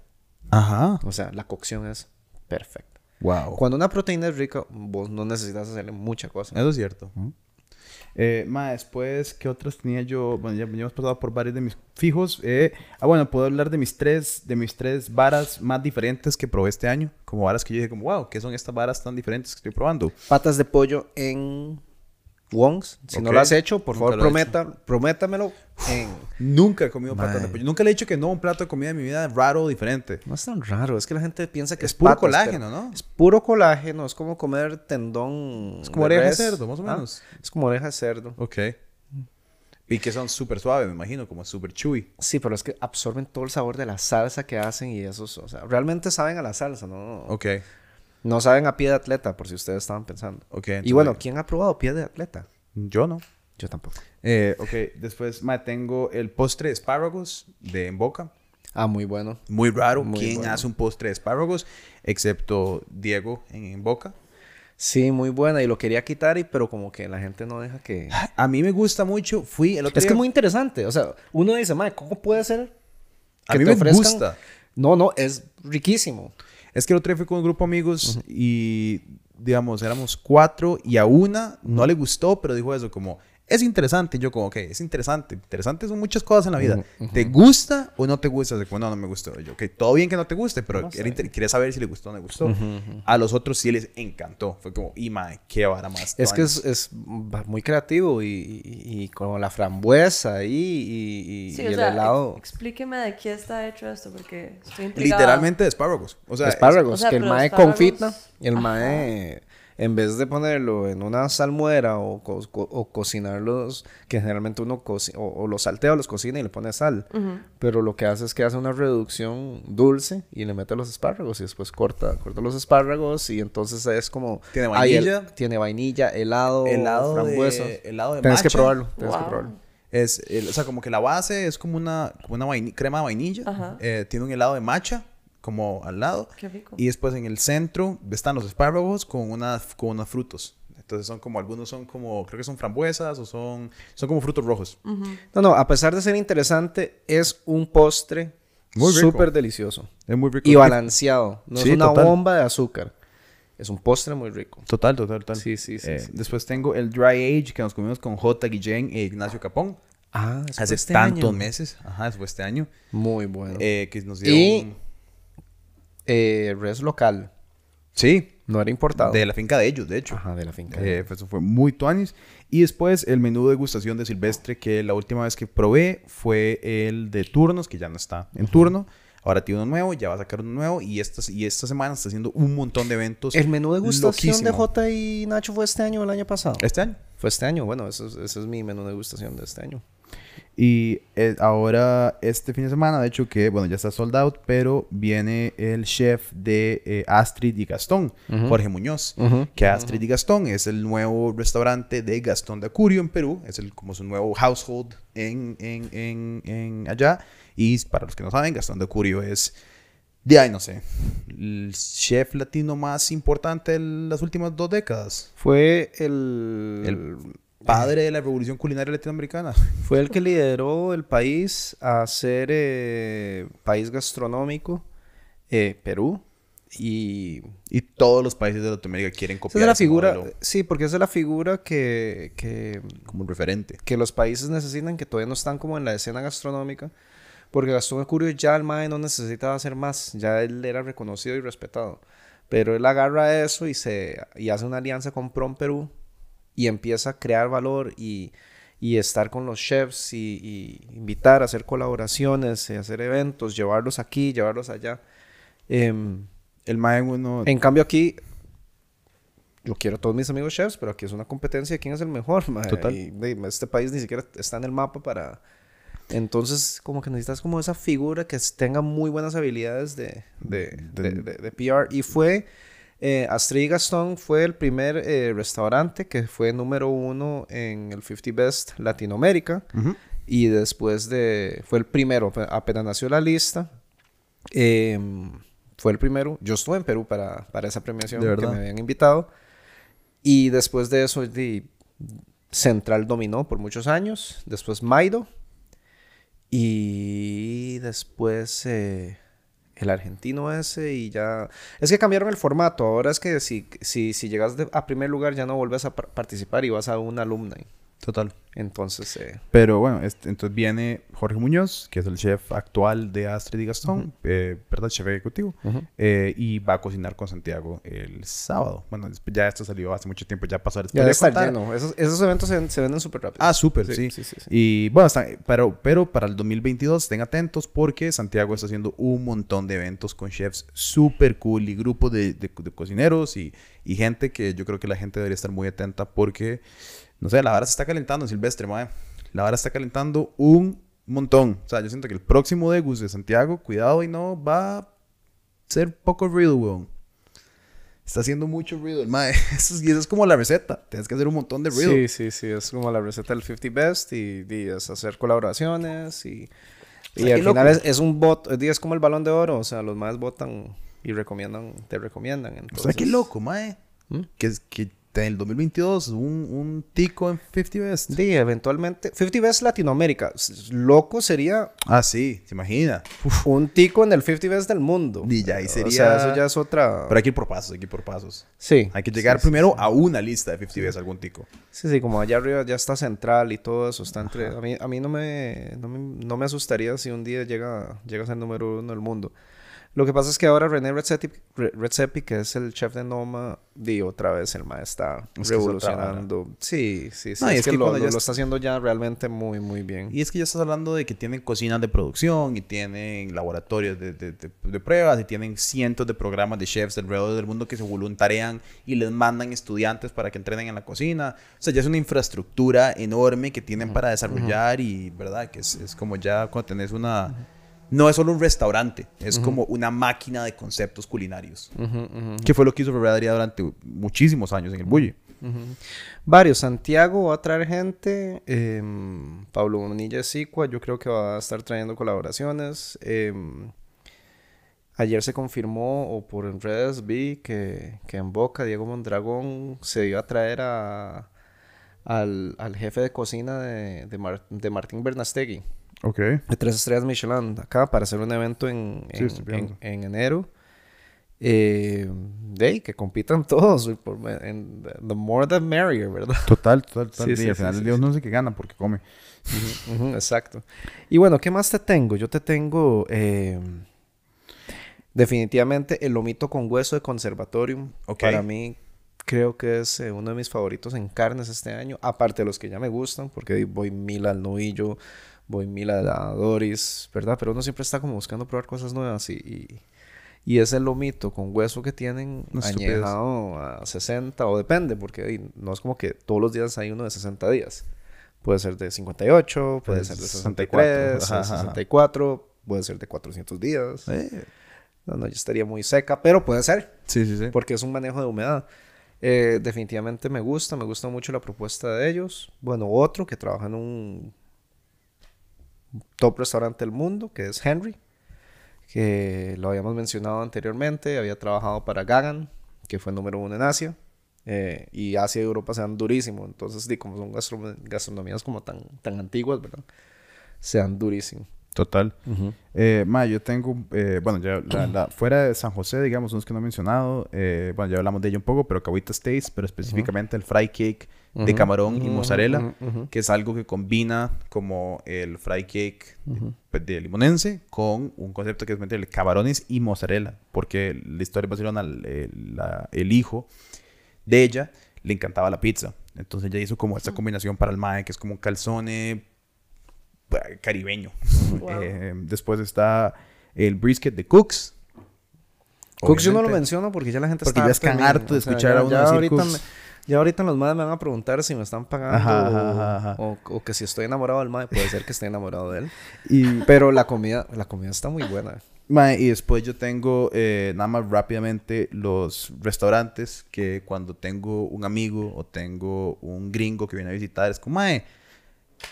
Ajá. O sea, la cocción es perfecta. Wow. Cuando una proteína es rica, vos no necesitas hacerle mucha cosa. Eso es cierto. Eh, ma, después, ¿qué otros tenía yo? Bueno, ya, ya hemos pasado por varios de mis fijos. Eh, ah, bueno, puedo hablar de mis tres, de mis tres varas más diferentes que probé este año. Como varas que yo dije como, wow, ¿qué son estas varas tan diferentes que estoy probando? Patas de pollo en Wongs. Si no lo has hecho, por Nunca favor, he prometa, prométamelo en... Nunca he comido patas Mae. de pollo. Nunca le he dicho que no, un plato de comida de mi vida raro o diferente. No es tan raro, es que la gente piensa que Es es, puro colágeno, ¿no? Es puro colágeno, es como comer tendón. Es como de oreja de cerdo, más o Ah, menos. es como oreja de cerdo. Ok. Y que son súper suaves, me imagino, como súper chewy. Sí, pero es que absorben todo el sabor de la salsa que hacen y esos, o sea, realmente saben a la salsa, ¿no? Ok. No saben a pie de atleta, por si ustedes estaban pensando. Ok. y bueno, ¿quién ha probado pie de atleta? Yo no. Yo tampoco. Eh, ok, después ma, tengo el postre de espárragos de En Boca. Ah, muy bueno. Muy raro. Muy ¿Quién bueno. hace un postre de espárragos? Excepto Diego en, En Boca. Sí, muy buena y lo quería quitar, y, pero como que la gente no deja que... A mí me gusta mucho. Fui el otro Es que es muy interesante. O sea, uno dice, madre, ¿cómo puede ser A que mí te me ofrezcan. gusta. No, no, es riquísimo. Es que el otro día fui con un grupo de amigos y, digamos, éramos cuatro y a una no le gustó, pero dijo eso como, es interesante. Y yo como, ok, es interesante. Interesante son muchas cosas en la vida. ¿Te gusta o no te gusta? Como, no, no me gustó. Yo, ok, todo bien que no te guste, pero inter- quería saber si le gustó o no le gustó. A los otros sí les encantó. Fue como, y mae, qué vara más. Es que tuanis". es, es muy creativo y, y, y con la frambuesa y, y, y- Sí, y o el sea, helado. ex- explíqueme de qué está hecho esto, porque estoy intrigada. Literalmente de espárragos. O sea, es- espárragos, o sea, que el mae espárragos- confita, el Ajá. mae, en vez de ponerlo en una salmuera o, co- co- o cocinarlos, que generalmente uno coci- o, o los saltea o los cocina y le pone sal, pero lo que hace es que hace una reducción dulce y le mete los espárragos y después corta, corta los espárragos y entonces es como... Tiene el- vainilla. tiene vainilla, helado, helado frambuesa. de, helado de Tienes que probarlo, tienes que Wow. probarlo. Es, el- o sea, como que la base es como una, como una crema de vainilla. Eh, tiene un helado de matcha como al lado. Qué rico. Y después en el centro están los espárragos con, una, con unos frutos. Entonces son como, algunos son como, creo que son frambuesas o son, son como frutos rojos. No, no, a pesar de ser interesante, es un postre súper delicioso. Es muy rico. Y balanceado. No Sí, es una total. bomba de azúcar. Es un postre muy rico. Total, total, total. Sí, sí, sí, Eh, sí. Después tengo el Dry Age que nos comimos con J. Guillén e Ignacio Capón. Ah, eso Hace fue este tantos año. meses. Ajá, eso fue este año. Muy bueno. Eh, que nos Y- dieron... Eh, res local. Sí, No era importado. de la finca de ellos, de hecho. Ajá, de la finca. Eh, pues, eso fue muy tuanis. Y después el menú de degustación de Silvestre, que la última vez que probé fue el de turnos, que ya no está en turno. Ahora tiene uno nuevo, ya va a sacar uno nuevo. Y esta, y esta semana está haciendo un montón de eventos. el menú de gustación de. J y Nacho fue este año o el año pasado. Este año. Fue este año. Bueno, eso es- ese es mi menú de gustación de este año. Y eh, ahora, este fin de semana, de hecho, que bueno, ya está sold out, pero viene el chef de eh, Astrid y Gastón, Jorge Muñoz. Ujú. Que Astrid y Gastón es el nuevo restaurante de Gastón de Acurio en Perú. Es el, como su nuevo household en, en, en, en allá. Y para los que no saben, Gastón de Acurio es, de ahí no sé, el chef latino más importante de las últimas dos décadas. Fue el... El padre de la revolución culinaria latinoamericana. Fue el que lideró el país a ser eh, país gastronómico, eh, Perú. Y Y todos los países de Latinoamérica quieren esa copiar es la ese figura, modelo sí, porque esa es la figura que, que, como un referente. que los países necesitan, que todavía no están como en la escena gastronómica. Porque Gastón Acurio ya el MAE no necesitaba hacer más, ya él era reconocido y respetado. Pero él agarra eso y, se, y hace una alianza con Prom Perú y empieza a crear valor y, y estar con los chefs y, y invitar a hacer colaboraciones, y hacer eventos, llevarlos aquí, llevarlos allá. Em, El Mae uno... en cambio aquí, yo quiero a todos mis amigos chefs, pero aquí es una competencia de quién es el mejor. mae, Total. Y, de- este país ni siquiera está en el mapa para... Entonces, como que necesitas como esa figura que tenga muy buenas habilidades de, de, de- de- de PR. Y fue... Eh, Astrid y Gastón fue el primer eh, restaurante que fue número uno en el 50 Best Latinoamérica. Y después de... Fue el primero, ape- apenas nació la lista. em, fue el primero. Yo estuve en Perú para, para esa premiación ¿De que me habían invitado. Y después de eso, Central dominó por muchos años. Después Maido. Y después eh, el argentino ese. Y ya... Es que cambiaron el formato. Ahora es que si, si, si llegas de- a primer lugar ya no vuelves a par- participar y vas a un alumni. Total. Entonces... eh, Pero bueno, este- entonces viene Jorge Muñoz, que es el chef actual de Astrid y Gastón, eh, ¿verdad? Chef ejecutivo. eh, y va a cocinar con Santiago el sábado. Bueno, ya esto salió hace mucho tiempo, ya pasó después ya estar lleno. Esos, esos eventos se, se venden súper rápido. Ah, súper, sí. Sí, sí. Y bueno, está- pero, pero para el 2022 estén atentos porque Santiago está haciendo un montón de eventos con chefs súper cool y grupos de, de- de cocineros y, y gente que yo creo que la gente debería estar muy atenta porque, no sé, la vara se está calentando en Silvestre, mae. La vara está calentando un montón. O sea, yo siento que el próximo Degus de Santiago, cuidado y no va a ser poco ruido, weón. Está haciendo mucho ruido el mae. Eso es, y eso es como la receta. Tienes que hacer un montón de ruido. Sí, sí, sí. Es como la receta del 50 Best y, y es hacer colaboraciones y, y Ay, al final es, es un voto, es, como el balón de oro. O sea, los más votan y recomiendan, te recomiendan. O Entonces, sea, qué loco, mae. ¿Mm? Que en el 2022 un, un tico en 50 Best. Sí, eventualmente. 50 Best Latinoamérica. Loco sería Ah, sí, se imagina. un tico en el 50 Best del mundo. Y ya ahí O sería- sea, eso ya es otra. Pero hay que ir por pasos, hay que ir por pasos. Sí. Hay que llegar Sí, sí, primero a una lista de 50 Best, algún tico. Sí, sí, como allá arriba ya está central y todo eso está entre... A mí, a mí no, me, no, me, no me asustaría si un día llega, llega a ser número uno del mundo. Lo que pasa es que ahora René Redzepi, Re- Redzepi, que es el chef de Noma, di otra vez el ma está Es revolucionando. Sí, sí, sí. No, es, es que, que lo, está haciendo ya realmente muy, muy bien. Y es que ya estás hablando de que tienen cocinas de producción y tienen laboratorios de, de- de- de pruebas y tienen cientos de programas de chefs alrededor del mundo que se voluntarian y les mandan estudiantes para que entrenen en la cocina. O sea, ya es una infraestructura enorme que tienen para desarrollar y, ¿verdad? Que es, es como ya cuando tenés una... No es solo un restaurante, es como una máquina de conceptos culinarios. Que fue lo que hizo Ferrería durante muchísimos años en el Bulli. Varios. Santiago va a traer gente. em, Pablo Bonilla Sicua, yo creo que va a estar trayendo colaboraciones. em, ayer se confirmó, o por en redes vi, que, que en Boca Diego Mondragón se iba a traer a, al, al jefe de cocina de, de, Mar- de Martín Bernastegui, Ok. de Tres Estrellas Michelin, acá para hacer un evento en, en, enero. Eh, de ahí, que compitan todos. por- en- the more the merrier, ¿verdad? Total, total, total. Sí, y sí, al final sí. uno sé que gana porque come. Exacto. Y bueno, ¿qué más te tengo? Yo te tengo eh, definitivamente el lomito con hueso de conservatorium. Ok. Para mí creo que es eh, uno de mis favoritos en carnes este año. Aparte de los que ya me gustan, porque voy mil al novillo, voy mil a Doris, ¿verdad? Pero uno siempre está como buscando probar cosas nuevas y... y y ese lomito con hueso que tienen estupidez. añejado a 60 o depende, porque no es como que todos los días hay uno de 60 días. Puede ser de 58, puede De ser de 64, 63, ajá, de ajá. 64, puede ser de 400 días. Eh, No, no, ya estaría muy seca, pero puede ser, Sí, sí, sí. porque es un manejo de humedad. Eh, definitivamente me gusta, me gusta mucho la propuesta de ellos. Bueno, otro que trabaja en un top restaurante del mundo, que es Henry, que lo habíamos mencionado anteriormente, había trabajado para Gagan, que fue número uno en Asia. eh, y Asia y Europa se dan durísimo, entonces, di, como son gastro- gastronomías como tan, tan antiguas, ¿verdad? Se dan durísimo. Total. Eh, ma, yo tengo, eh, bueno, ya la- la- fuera de San José, digamos, unos que no he mencionado, eh, bueno, ya hablamos de ello un poco, pero Cahuita States, pero específicamente el fry cake de camarón y mozzarella, que es algo que combina como el fry cake de- pues, de limonense con un concepto que es meterle camarones y mozzarella, porque la historia de Barcelona, el, la- el hijo de ella le encantaba la pizza. Entonces ella hizo como esta combinación para el mae, que es como un calzone eh, caribeño. Wow. Eh, después está el brisket de Cooks. Cooks yo no lo menciono porque ya la gente Porque está ya mí. harto de O sea, escuchar ya- a uno ya decir ahorita Cooks. me- ya ahorita los madres me van a preguntar si me están pagando Ajá, o, ajá, ajá. o- o que si estoy enamorado del madre. Puede ser que esté enamorado de él. Y, Pero la comida, la comida está muy buena. mae, y después yo tengo eh, nada más rápidamente los restaurantes que cuando tengo un amigo o tengo un gringo que viene a visitar es como, mae,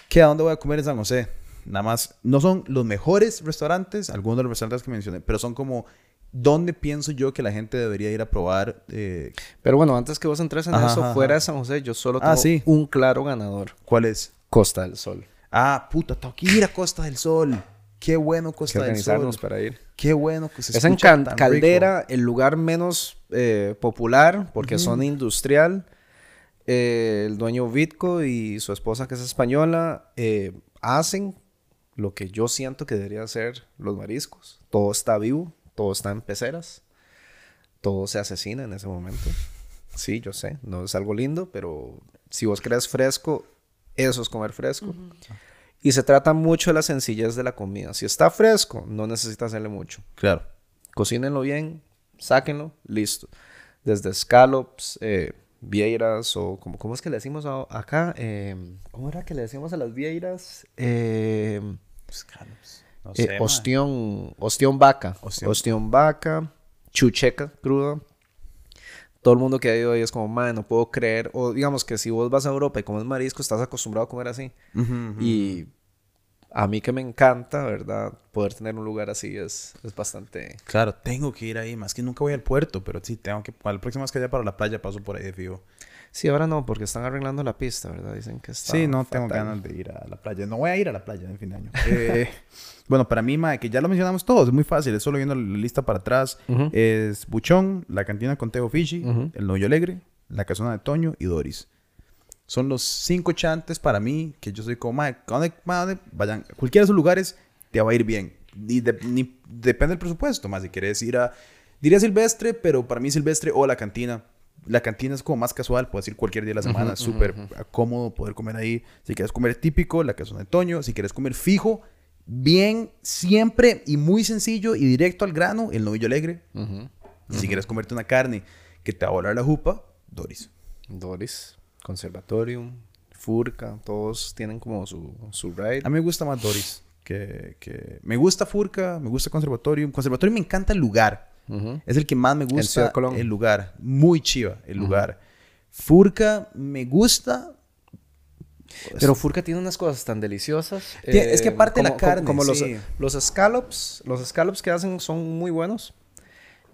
¿qué a dónde voy a comer en San José? Nada más, no son los mejores restaurantes, algunos de los restaurantes que mencioné, pero son como, ¿dónde pienso yo que la gente debería ir a probar? eh, Pero bueno, antes que vos entres en Ajá, eso, ajá, fuera ajá. de San José, yo solo Ah, tengo sí. un claro ganador. ¿Cuál es? Costa del Sol. Ah, puta, tengo que ir a Costa del Sol. Qué bueno que Costa del organizarnos Sol. para ir. Qué bueno que se Es en escucha Can- tan Caldera, el lugar menos eh, popular, porque es zona industrial. Eh, el dueño Vitco y su esposa, que es española, eh, hacen lo que yo siento que debería ser los mariscos. Todo está vivo, todo está en peceras, todo se asesina en ese momento. Sí, yo sé, no es algo lindo, pero si vos crees fresco, eso es comer fresco. Y se trata mucho de la sencillez de la comida. Si está fresco, no necesita hacerle mucho. Claro. Cocínenlo bien, sáquenlo, listo. Desde scallops, eh, vieiras o como, ¿cómo es que le decimos a- acá? Eh, ¿Cómo era que le decíamos a las vieiras? Eh, No eh, sé, ostión, ostión vaca. Ostión. Ostión. vaca, chucheca cruda. Todo el mundo que ha ido ahí es como, man, no puedo creer. O digamos que si vos vas a Europa y comes marisco, estás acostumbrado a comer así. Y a mí que me encanta, ¿verdad? Poder tener un lugar así es, es bastante... Claro, tengo que ir ahí. Más que nunca voy al puerto, pero sí, tengo que. La próxima vez que vaya para la playa paso por ahí de fijo. Sí, ahora no, porque están arreglando la pista, ¿verdad? Dicen que está Sí, no tengo ganas de ir a la playa. No voy a ir a la playa en fin de año. Eh, bueno, para mí, mae, que ya lo mencionamos todos, es muy fácil. Es solo viendo la lista para atrás. Es Buchón, la cantina con Teo Fishi, Ujú. el Novillo Alegre, la casona de Toño y Doris. Son los cinco chantes para mí que yo soy como, mae, ¿dónde- mae, dónde? vayan, cualquiera de esos lugares te va a ir bien. Y de- ni- depende del presupuesto, más si quieres ir a, diría Silvestre, pero para mí Silvestre o la cantina. La cantina es como más casual, puedes ir cualquier día de la semana, es súper cómodo poder comer ahí. Si quieres comer típico, la casona de Toño. Si quieres comer fijo, bien, siempre y muy sencillo y directo al grano, el novillo alegre. Si quieres comerte una carne que te va a volar la jupa, Doris. Doris, Conservatorium, Furca, todos tienen como su, su ride. A mí me gusta más Doris. Que, que... Me gusta Furca, me gusta Conservatorium. Conservatorium me encanta el lugar. Es el que más me gusta. Colón. El lugar. Muy chiva el lugar. Furca me gusta. Pero Furca tiene unas cosas tan deliciosas. eh, es que aparte la como- carne, Como, los, sí. los scallops, los scallops que hacen son muy buenos.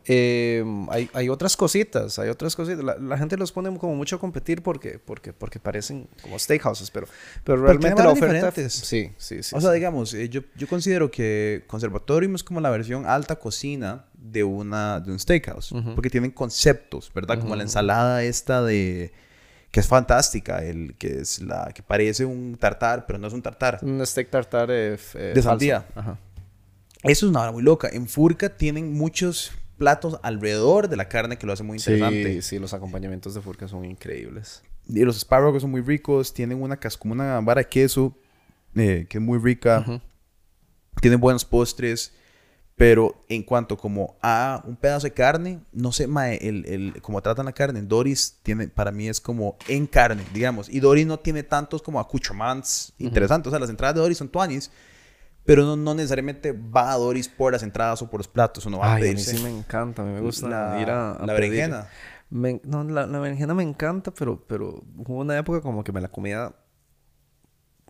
Eh, hay, hay otras cositas, hay otras cositas. La, la gente los pone como mucho a competir porque, porque, porque parecen como steakhouses, pero, pero realmente la oferta... diferentes. Sí, sí, sí. o sea, digamos, eh, yo, yo considero que Conservatorium es como la versión alta cocina de, una, de un steakhouse. Porque tienen conceptos, ¿verdad? Como la ensalada esta de... Que es fantástica, el que es la que parece un tartar, pero no es un tartar. Un steak tartar eh, eh, De sandía. Ajá. Eso es una hora muy loca. En Furca tienen muchos platos alrededor de la carne que lo hace muy interesante. Sí, sí, los acompañamientos de Furca son increíbles. Y los espárragos son muy ricos. Tienen una como una vara de queso eh, que es muy rica. Tienen buenos postres. Pero en cuanto como a un pedazo de carne, no sé, mae, el, el, como tratan la carne, Doris tiene, para mí es como en carne, digamos. Y Doris no tiene tantos como accoutrements interesantes. O sea, las entradas de Doris son tuanis. Pero no, no necesariamente va a Doris por las entradas o por los platos. Uno va a Ay, a mí pedirse sí me encanta, a mí me gusta la- ir a, a la pedir. berenjena. Me- no, la, la berenjena me encanta, pero, pero hubo una época como que me la comía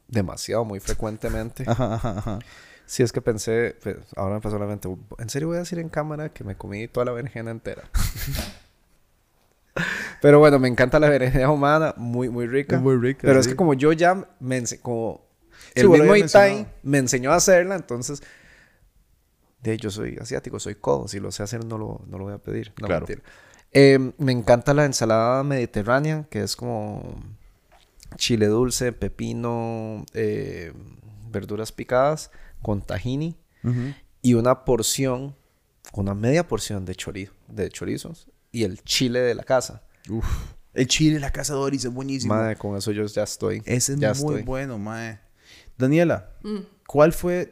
demasiado, muy frecuentemente. Ajá, ajá, ajá. Si es que pensé, pues, ahora me pasó la mente, en serio voy a decir en cámara que me comí toda la berenjena entera. pero bueno, me encanta la berenjena humana, muy, muy rica. Es muy rica, Pero es sí. que como yo ya me como el lo mismo Itai me enseñó a hacerla, entonces de yo soy asiático, soy codo, si lo sé hacer no lo, no lo voy a pedir. No, Claro. mentira. Eh, me encanta la ensalada mediterránea, que es como chile dulce, pepino, eh, verduras picadas con tahini y una porción, una media porción de chorizo, de chorizos y el chile de la casa. Uf. El chile, la casa Doris es buenísimo. Madre, con eso yo ya estoy. Ese es ya muy estoy. bueno, mae. Daniela, Mm. ¿cuál fue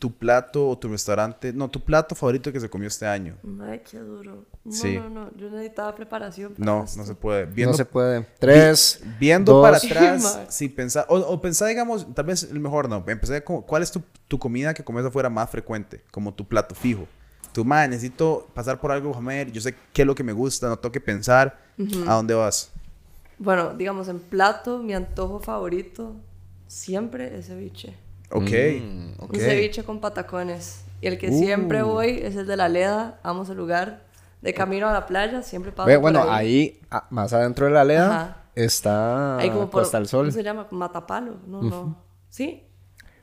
tu plato o tu restaurante, no, tu plato favorito que se comió este año? Ay, qué duro. No, Sí. no, no. Yo necesitaba preparación. para No, esto. no se puede. Viendo, no se puede. Tres. viendo dos. para Sí, atrás, si pensar, o, o pensar, digamos, tal vez el mejor no, empecé como, ¿cuál es tu, tu comida que comes afuera más frecuente? Como tu plato fijo. Tu madre, necesito pasar por algo, comer, yo sé qué es lo que me gusta, no tengo que pensar, ¿a dónde vas? Bueno, digamos, en plato, mi antojo favorito siempre es ceviche. Ok, Mm, ok. Un ceviche con patacones. Y el que siempre Uh. voy es el de la Leda. Amo ese lugar. De camino a la playa, siempre paso Ve, por bueno, ahí. ahí, ah, más adentro de la leda, Ajá. está Ahí como por, Costa del Sol. ¿Cómo se llama? Matapalo. No, no. ¿Sí?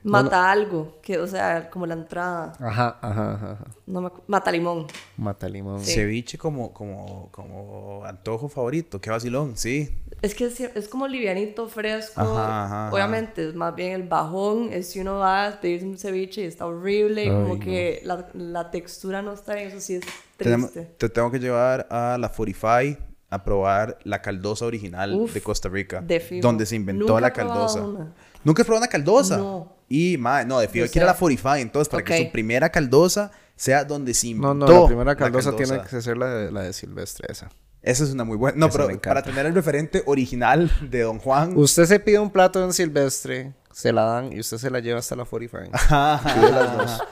Mata algo. Que, o sea, como la entrada. Ajá, ajá, ajá. ajá. No me Mata limón. Mata limón. Sí. Ceviche como, como, como antojo favorito, qué vacilón, sí. Es que es, es como livianito, fresco. Ajá, ajá, ajá. Obviamente, es más bien el bajón es si uno va a pedirse un ceviche y está horrible. como no. que la, la textura no está bien. Eso sí es Tenemos- triste. te tengo que llevar a la 45 a probar la caldosa original Uf, de Costa Rica. de. Donde se inventó Nunca la caldosa. una. ¿Nunca has probado una caldosa? No. Y, ma, no, de fijo, hay que ir a la sé. 45 entonces para que su primera caldosa sea donde se No, inventó no, la primera caldosa tiene caldosa. que ser la de, la de Silvestre, esa. Esa es una muy buena. No, Esa pero para tener el referente original de Don Juan. Usted se pide un plato en Silvestre, se la dan y usted se la lleva hasta la 45. Pide las dos.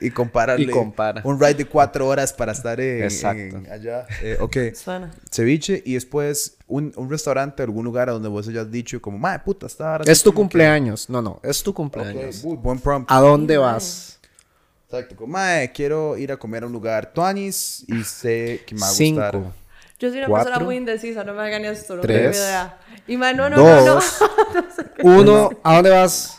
Y compararle. Y compara. Un ride de cuatro horas para estar en, Exacto. en- allá. Eh, ok. Suena. Ceviche y después un, un restaurante, algún lugar a donde vos hayas dicho como, madre puta, está ahora Es tu como que-" cumpleaños. No, no, es tu Ok, cumpleaños. muy buen prompt. ¿A dónde vas? Exacto. Como, mae, quiero ir a comer a un lugar tuanis y sé que me va a Cinco. gustar. Yo soy una Cuatro. persona muy indecisa, no me hagan esto, no Tres. tengo idea. Y ma, no, no, no, no. Dos. Uno. ¿A dónde vas?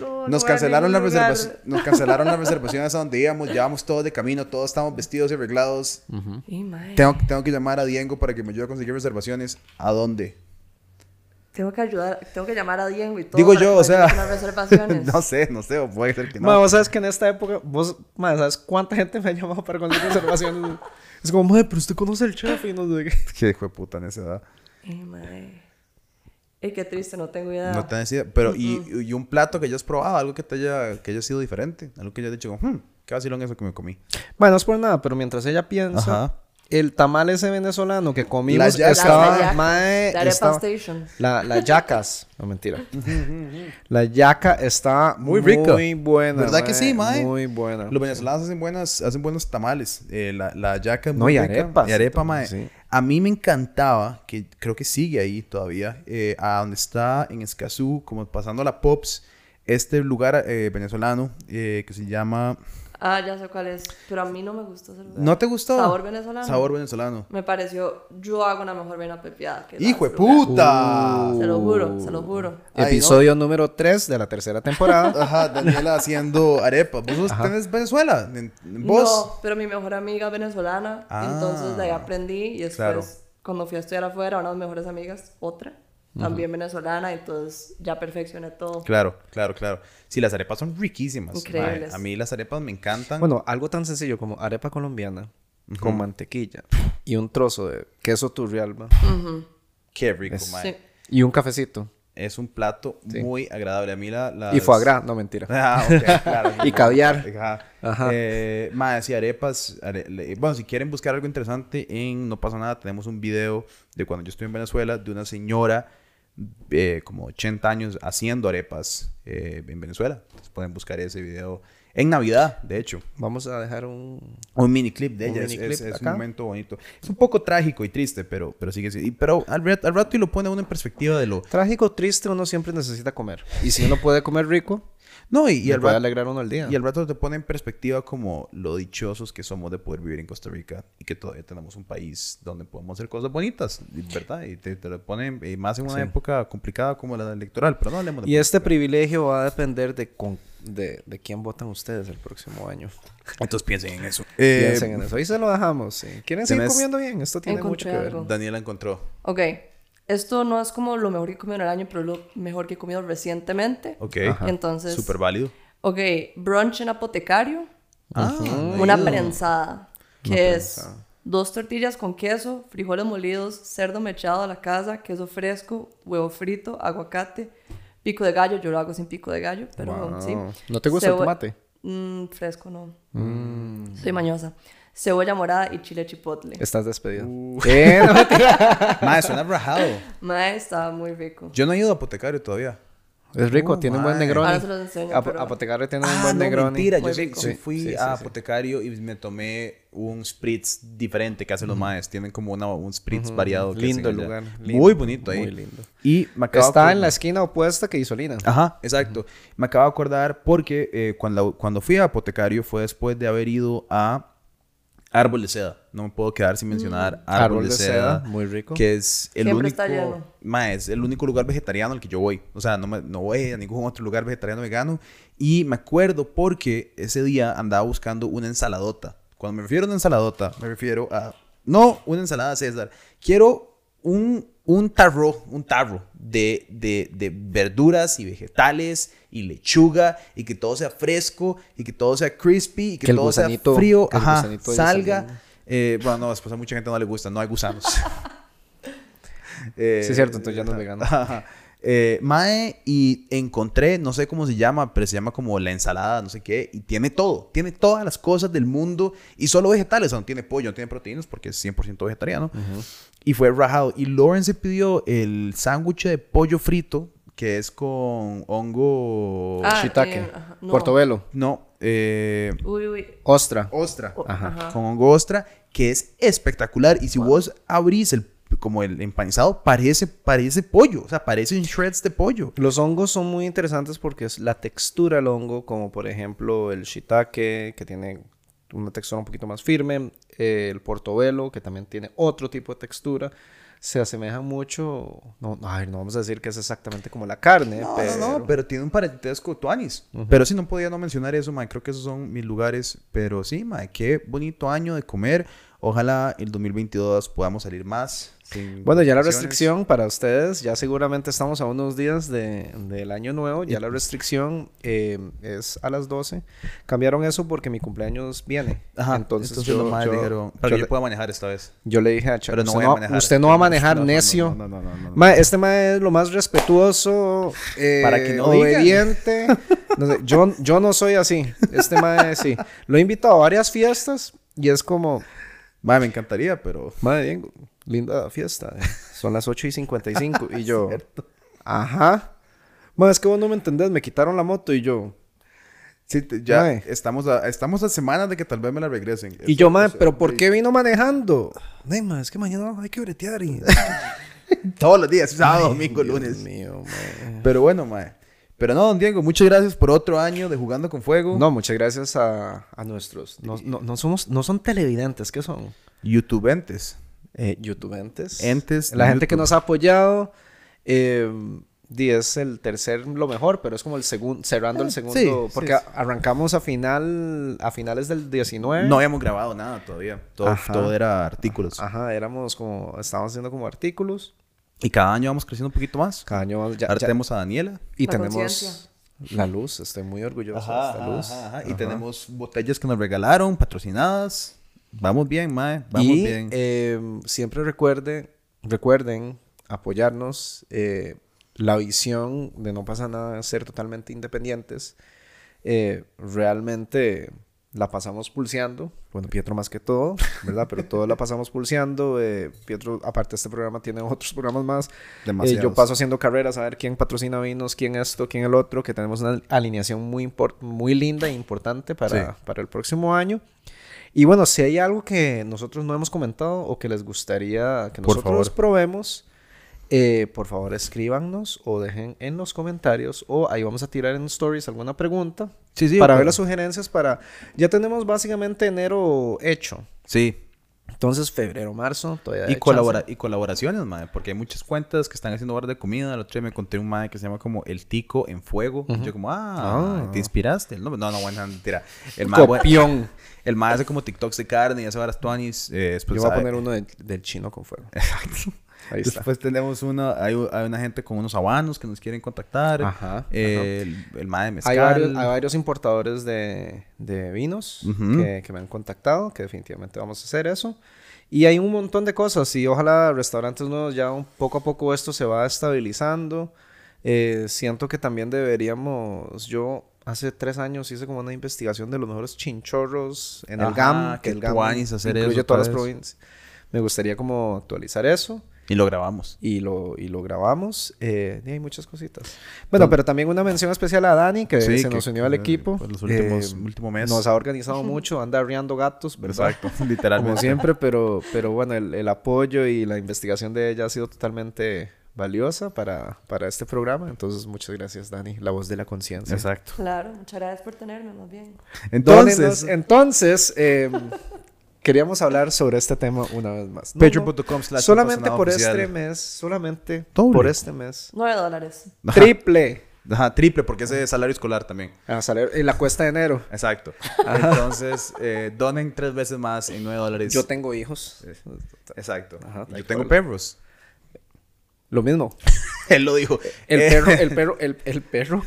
No, no Nos cancelaron, la reservación, nos cancelaron las reservaciones a donde íbamos, llevamos todos de camino, todos estamos vestidos y arreglados. Y, mae, Tengo, tengo que llamar a Diego para que me ayude a conseguir reservaciones. ¿A dónde? tengo que ayudar, tengo que llamar a Diego y todo. Digo yo, o sea. no sé, no sé, o puede ser que no. Ma, vos sabes que en esta época, vos, ma, ¿sabes cuánta gente me ha llamado para conseguir reservaciones? es como, madre, pero usted conoce el chef y no sé qué. Qué hijo de puta en esa edad. Y, mae. Ey, qué triste, no tengo idea. No tenés idea. Pero, y, y un plato que hayas probado, algo que te haya, que haya sido diferente. Algo que hayas dicho, hmm, qué vacilón eso que me comí. Bueno, no es por nada, pero mientras ella piensa, Ajá. El tamal ese venezolano que comimos yaca. estaba, La yaca. mae, La arepa estaba- station. La, la yacas. No, mentira. la yaca está Muy muy rica. buena. ¿Verdad que sí, mae? Muy buena. Los venezolanos hacen, buenas, hacen buenos tamales. Eh, la, la yaca es No, muy y rica. arepas. Y arepa, mae. Sí. A mí me encantaba, que creo que sigue ahí todavía, eh, a donde está en Escazú, como pasando la Pops, este lugar eh, venezolano eh, que se llama... Ah, ya sé cuál es. Pero a mí no me gustó ese lugar. ¿No te gustó? Sabor venezolano. Sabor venezolano. Me pareció, yo hago una mejor vena pepiada que ¡Hijo de puta! Se lo juro, se lo juro. Ay, Episodio número 3 de la tercera temporada. Ajá, Daniela haciendo arepas. ¿Vos tenés Venezuela? ¿En- en ¿Vos? No, pero mi mejor amiga es venezolana. Ah. entonces de ahí aprendí. Y después, Claro. cuando fui a estudiar afuera, una de mis mejores amigas, otra, también venezolana. Entonces ya perfeccioné todo. Claro, claro, claro. Sí, las arepas son riquísimas. Increíbles. mae. A mí las arepas me encantan. bueno, algo tan sencillo como arepa colombiana con mantequilla y un trozo de queso turrialba qué rico, Es- mae. Sí. y un cafecito. Es un plato muy agradable. A mí la... las- Y foie gras, no mentira. Ah, ok, claro. Y caviar. Ajá. Ajá. Eh, mae, sí, arepas. are- bueno, si quieren buscar algo interesante en No pasa nada, tenemos un video de cuando yo estuve en Venezuela de una señora eh, como 80 años haciendo arepas eh, en Venezuela. Entonces pueden buscar ese video en Navidad, de hecho. Vamos a dejar un... Un mini clip de Un ella. Es, miniclip es- es un acá. momento bonito. Es un poco trágico y triste, pero, pero sigue y- Pero al, al rato y lo pone uno en perspectiva de lo. Trágico, triste, uno siempre necesita comer. Y si uno puede comer rico, No, y, y al rato. alegrar uno el día. Y al rato te pone en perspectiva como lo dichosos que somos de poder vivir en Costa Rica y que todavía tenemos un país donde podemos hacer cosas bonitas, ¿verdad? Y te, te lo pone y más en una Sí. época complicada como la electoral, pero no hablemos de Y este privilegio va a depender de, con- de, de quién votan ustedes el próximo año. Entonces piensen en eso. Eh, Piensen en eso. Ahí se lo dejamos. sí. ¿Quieren seguir tenés- comiendo bien? Esto tiene Encontré mucho que ver. algo. Daniela encontró. Ok. Esto no es como lo mejor que he comido en el año, pero lo mejor que he comido recientemente. Ok. Entonces, Súper válido. ok, brunch en apotecario. Ah, Una válido. prensada, que es dos tortillas con queso, frijoles molidos, cerdo mechado a la casa, queso fresco, huevo frito, aguacate, pico de gallo. Yo lo hago sin pico de gallo, pero Wow. sí. ¿No te gusta el tomate? Mm, fresco no. Mm. Soy mañosa. Cebolla morada y chile chipotle. Estás despedido. Uh. Eh, no. Mae, suena rajado. Mae, estaba muy rico. Yo no he ido a apotecario todavía. Es rico, Oh, tiene un buen mae. negroni. Ahora se los enseño, pero- Apotecario tiene un Ah, buen no, negroni. mentira. Yo sí, sí fui sí, sí, a sí. Apotecario y me tomé un spritz diferente que hacen los maes. Tienen como una, un spritz variado. que Lindo el lugar, lindo, Muy bonito ahí. muy lindo. Y me acabo Está en la esquina opuesta que Isolina. Ajá, exacto. Me acabo de acordar porque eh, cuando, cuando fui a Apotecario fue después de haber ido a Árbol de Seda. No me puedo quedar sin mencionar Árbol, de, Seda, muy rico. Que es el Siempre único... Ma, es el único lugar vegetariano al que yo voy. O sea, no, me- no voy a ningún otro lugar vegetariano vegano. Y me acuerdo porque ese día andaba buscando una ensaladota. Cuando me refiero a una ensaladota, me refiero a... No una ensalada César. Quiero un, un tarro, un tarro de, de, de verduras y vegetales y lechuga y que todo sea fresco y que todo sea crispy y que, todo sea frío. que Ajá, de salga. Eh, bueno, no, después a mucha gente no le gusta, no hay gusanos. Eh, Sí, es cierto, entonces ya no es vegano. Eh, mae, y encontré, no sé cómo se llama, pero se llama como la ensalada, no sé qué, y tiene todo, tiene todas las cosas del mundo y solo vegetales, o sea, no tiene pollo, no tiene proteínas porque es 100% vegetariano. Y fue rajado. Y Lauren se pidió el sándwich de pollo frito, que es con hongo... Ah, Shiitake. eh, ajá, no. Portobelo. No, eh, Uy, uy. Ostra. ostra. Ajá. ajá. Con hongo ostra, que es espectacular. Y si vos abrís el, como el empanizado, parece, parece pollo. O sea, parecen shreds de pollo. Los hongos son muy interesantes porque es la textura del hongo, como por ejemplo el shiitake, que tiene una textura un poquito más firme. eh, el portobelo, que también tiene otro tipo de textura, se asemejan mucho. No, no, a ver, no vamos a decir que es exactamente como la carne, No, pero. no, no, pero tiene un parentesco tuanis. Pero sí, no podía no mencionar eso, mae. Creo que esos son mis lugares. Pero sí, mae, qué bonito año de comer. Ojalá el 2022 podamos salir más. Sin Bueno, ya la restricción para ustedes, ya seguramente estamos a unos días de, del año nuevo, ya la restricción eh, es a las 12. Cambiaron eso porque mi cumpleaños viene. Ajá, entonces, entonces, yo, yo- dijeron, para yo yo le- pueda manejar esta vez. yo le dije a Chuck, Pero no usted, voy a no, manejar. usted no va a manejar No, necio. No, no, no, no, no. Ma, este mae es lo más respetuoso, eh, Para que obediente. No sé, yo, yo no soy así. Este mae sí. Lo he invitado a varias fiestas y es como, Mae, me encantaría, pero... Madre bien, linda fiesta. Son las 8 y 55. y yo, ajá. Madre, es que vos no me entendés. Me quitaron la moto y yo, Sí, te- ya Mae. estamos a, estamos a semanas de que tal vez me la regresen. y Eso- yo, madre, pero ¿por qué vino manejando? Ay, madre, es que mañana hay que bretear y. Todos los días, sábado, domingo, Dios lunes. mío, mae. Pero bueno, mae. Pero no, don Diego, muchas gracias por otro año de Jugando con Fuego. No, muchas gracias a, a nuestros. No, no, no somos, no son televidentes, ¿qué son? YouTubentes. Eh, YouTubentes. Entes La de gente que YouTube. nos ha apoyado. Eh, di, es el tercer lo mejor, pero es como el segundo, cerrando el segundo. Eh, sí, porque sí. arrancamos a final, a finales del 19. No habíamos grabado nada todavía. Todo, Ajá. todo era artículos. Ajá, éramos como, estábamos haciendo como artículos. Y cada año vamos creciendo un poquito más. Cada año vamos- ya, Ahora ya- tenemos a Daniela. y La tenemos la luz, estoy muy orgulloso de esta luz. Y Ajá. tenemos botellas que nos regalaron, patrocinadas. Vamos bien, mae. Vamos y bien. eh, siempre recuerde, recuerden apoyarnos. eh, la visión de no pasa nada ser totalmente independientes. eh, realmente la pasamos pulseando. Bueno, Pietro más que todo, ¿verdad? Pero todo la pasamos pulseando. eh, Pietro, aparte de este programa, tiene otros programas más. Demasiados. yo paso haciendo carreras a ver quién patrocina vinos, quién esto, quién el otro, que tenemos una alineación muy, muy linda e importante para, Sí. para el próximo año. Y bueno, si hay algo que nosotros no hemos comentado o que les gustaría que Por nosotros favor. probemos, eh, por favor escríbanos o dejen en los comentarios o ahí vamos a tirar en stories alguna pregunta Sí, sí. para ver las sugerencias para... Ya tenemos básicamente enero hecho. Sí. Entonces, febrero, marzo, todavía Y, colabora chance. y colaboraciones, mae. Porque hay muchas cuentas que están haciendo horas de comida. El otro día me conté un mae que se llama como El Tico en Fuego. Y yo como, ah, Ah. ¿te inspiraste? No, no, no, bueno, mentira. El bueno, Copión. el mae hace como TikToks de carne y hace varas tuanis. Eh, Yo voy a poner uno de- del chino con fuego. Ahí está. Después tenemos una, hay, hay una gente con unos habanos que nos quieren contactar. Ajá, Eh, El, el mae de mezcal. Hay varios, hay varios importadores de, de vinos Ujú. que, que me han contactado, que definitivamente vamos a hacer eso. Y hay un montón de cosas y ojalá restaurantes nuevos ya un poco a poco esto se va estabilizando. Eh, siento que también deberíamos, yo hace tres años hice como una investigación de los mejores chinchorros en el Ajá, GAM, qué que el GAM incluye eso todas las provincias. Me gustaría como actualizar eso Y lo grabamos. y lo, y lo grabamos. Eh, y hay muchas cositas. Bueno, pero también una mención especial a Dani, que Sí, se que- nos unió al eh, equipo. por los últimos- Eh, último mes. Nos ha organizado mucho, anda arriando gatos, ¿verdad? Exacto, Como literalmente. siempre, pero, pero bueno, el, el apoyo y la investigación de ella ha sido totalmente valiosa para, para este programa. Entonces, muchas gracias, Dani, la voz de la conciencia. Exacto. Claro, muchas gracias por tenerme, más bien. Entonces, Entonces, entonces eh, queríamos hablar sobre este tema una vez más. No, no, patreon.com slash solamente Patrocinado por oficial. este mes, solamente Doble. por este mes. 9 dólares. Ajá. Triple. Ajá, triple, porque ese es salario escolar también. A salir en la cuesta de enero. Exacto. Entonces, eh, donen tres veces más en 9 dólares. Yo tengo hijos. Exacto. Ajá, yo tengo cual. perros. Lo mismo. Él lo dijo. El Eh, perro, el perro, el, el perro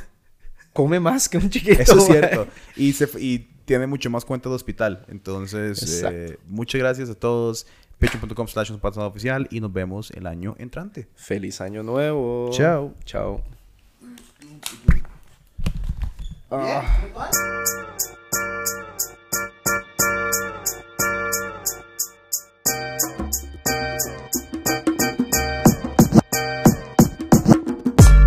come más que un chiquito. Eso es cierto. Y, se, y tiene mucho más cuenta de hospital. Entonces, eh, muchas gracias a todos. Patreon.com slash oficial. Y nos vemos el año entrante. Feliz año nuevo. Chao. Chao. Ah.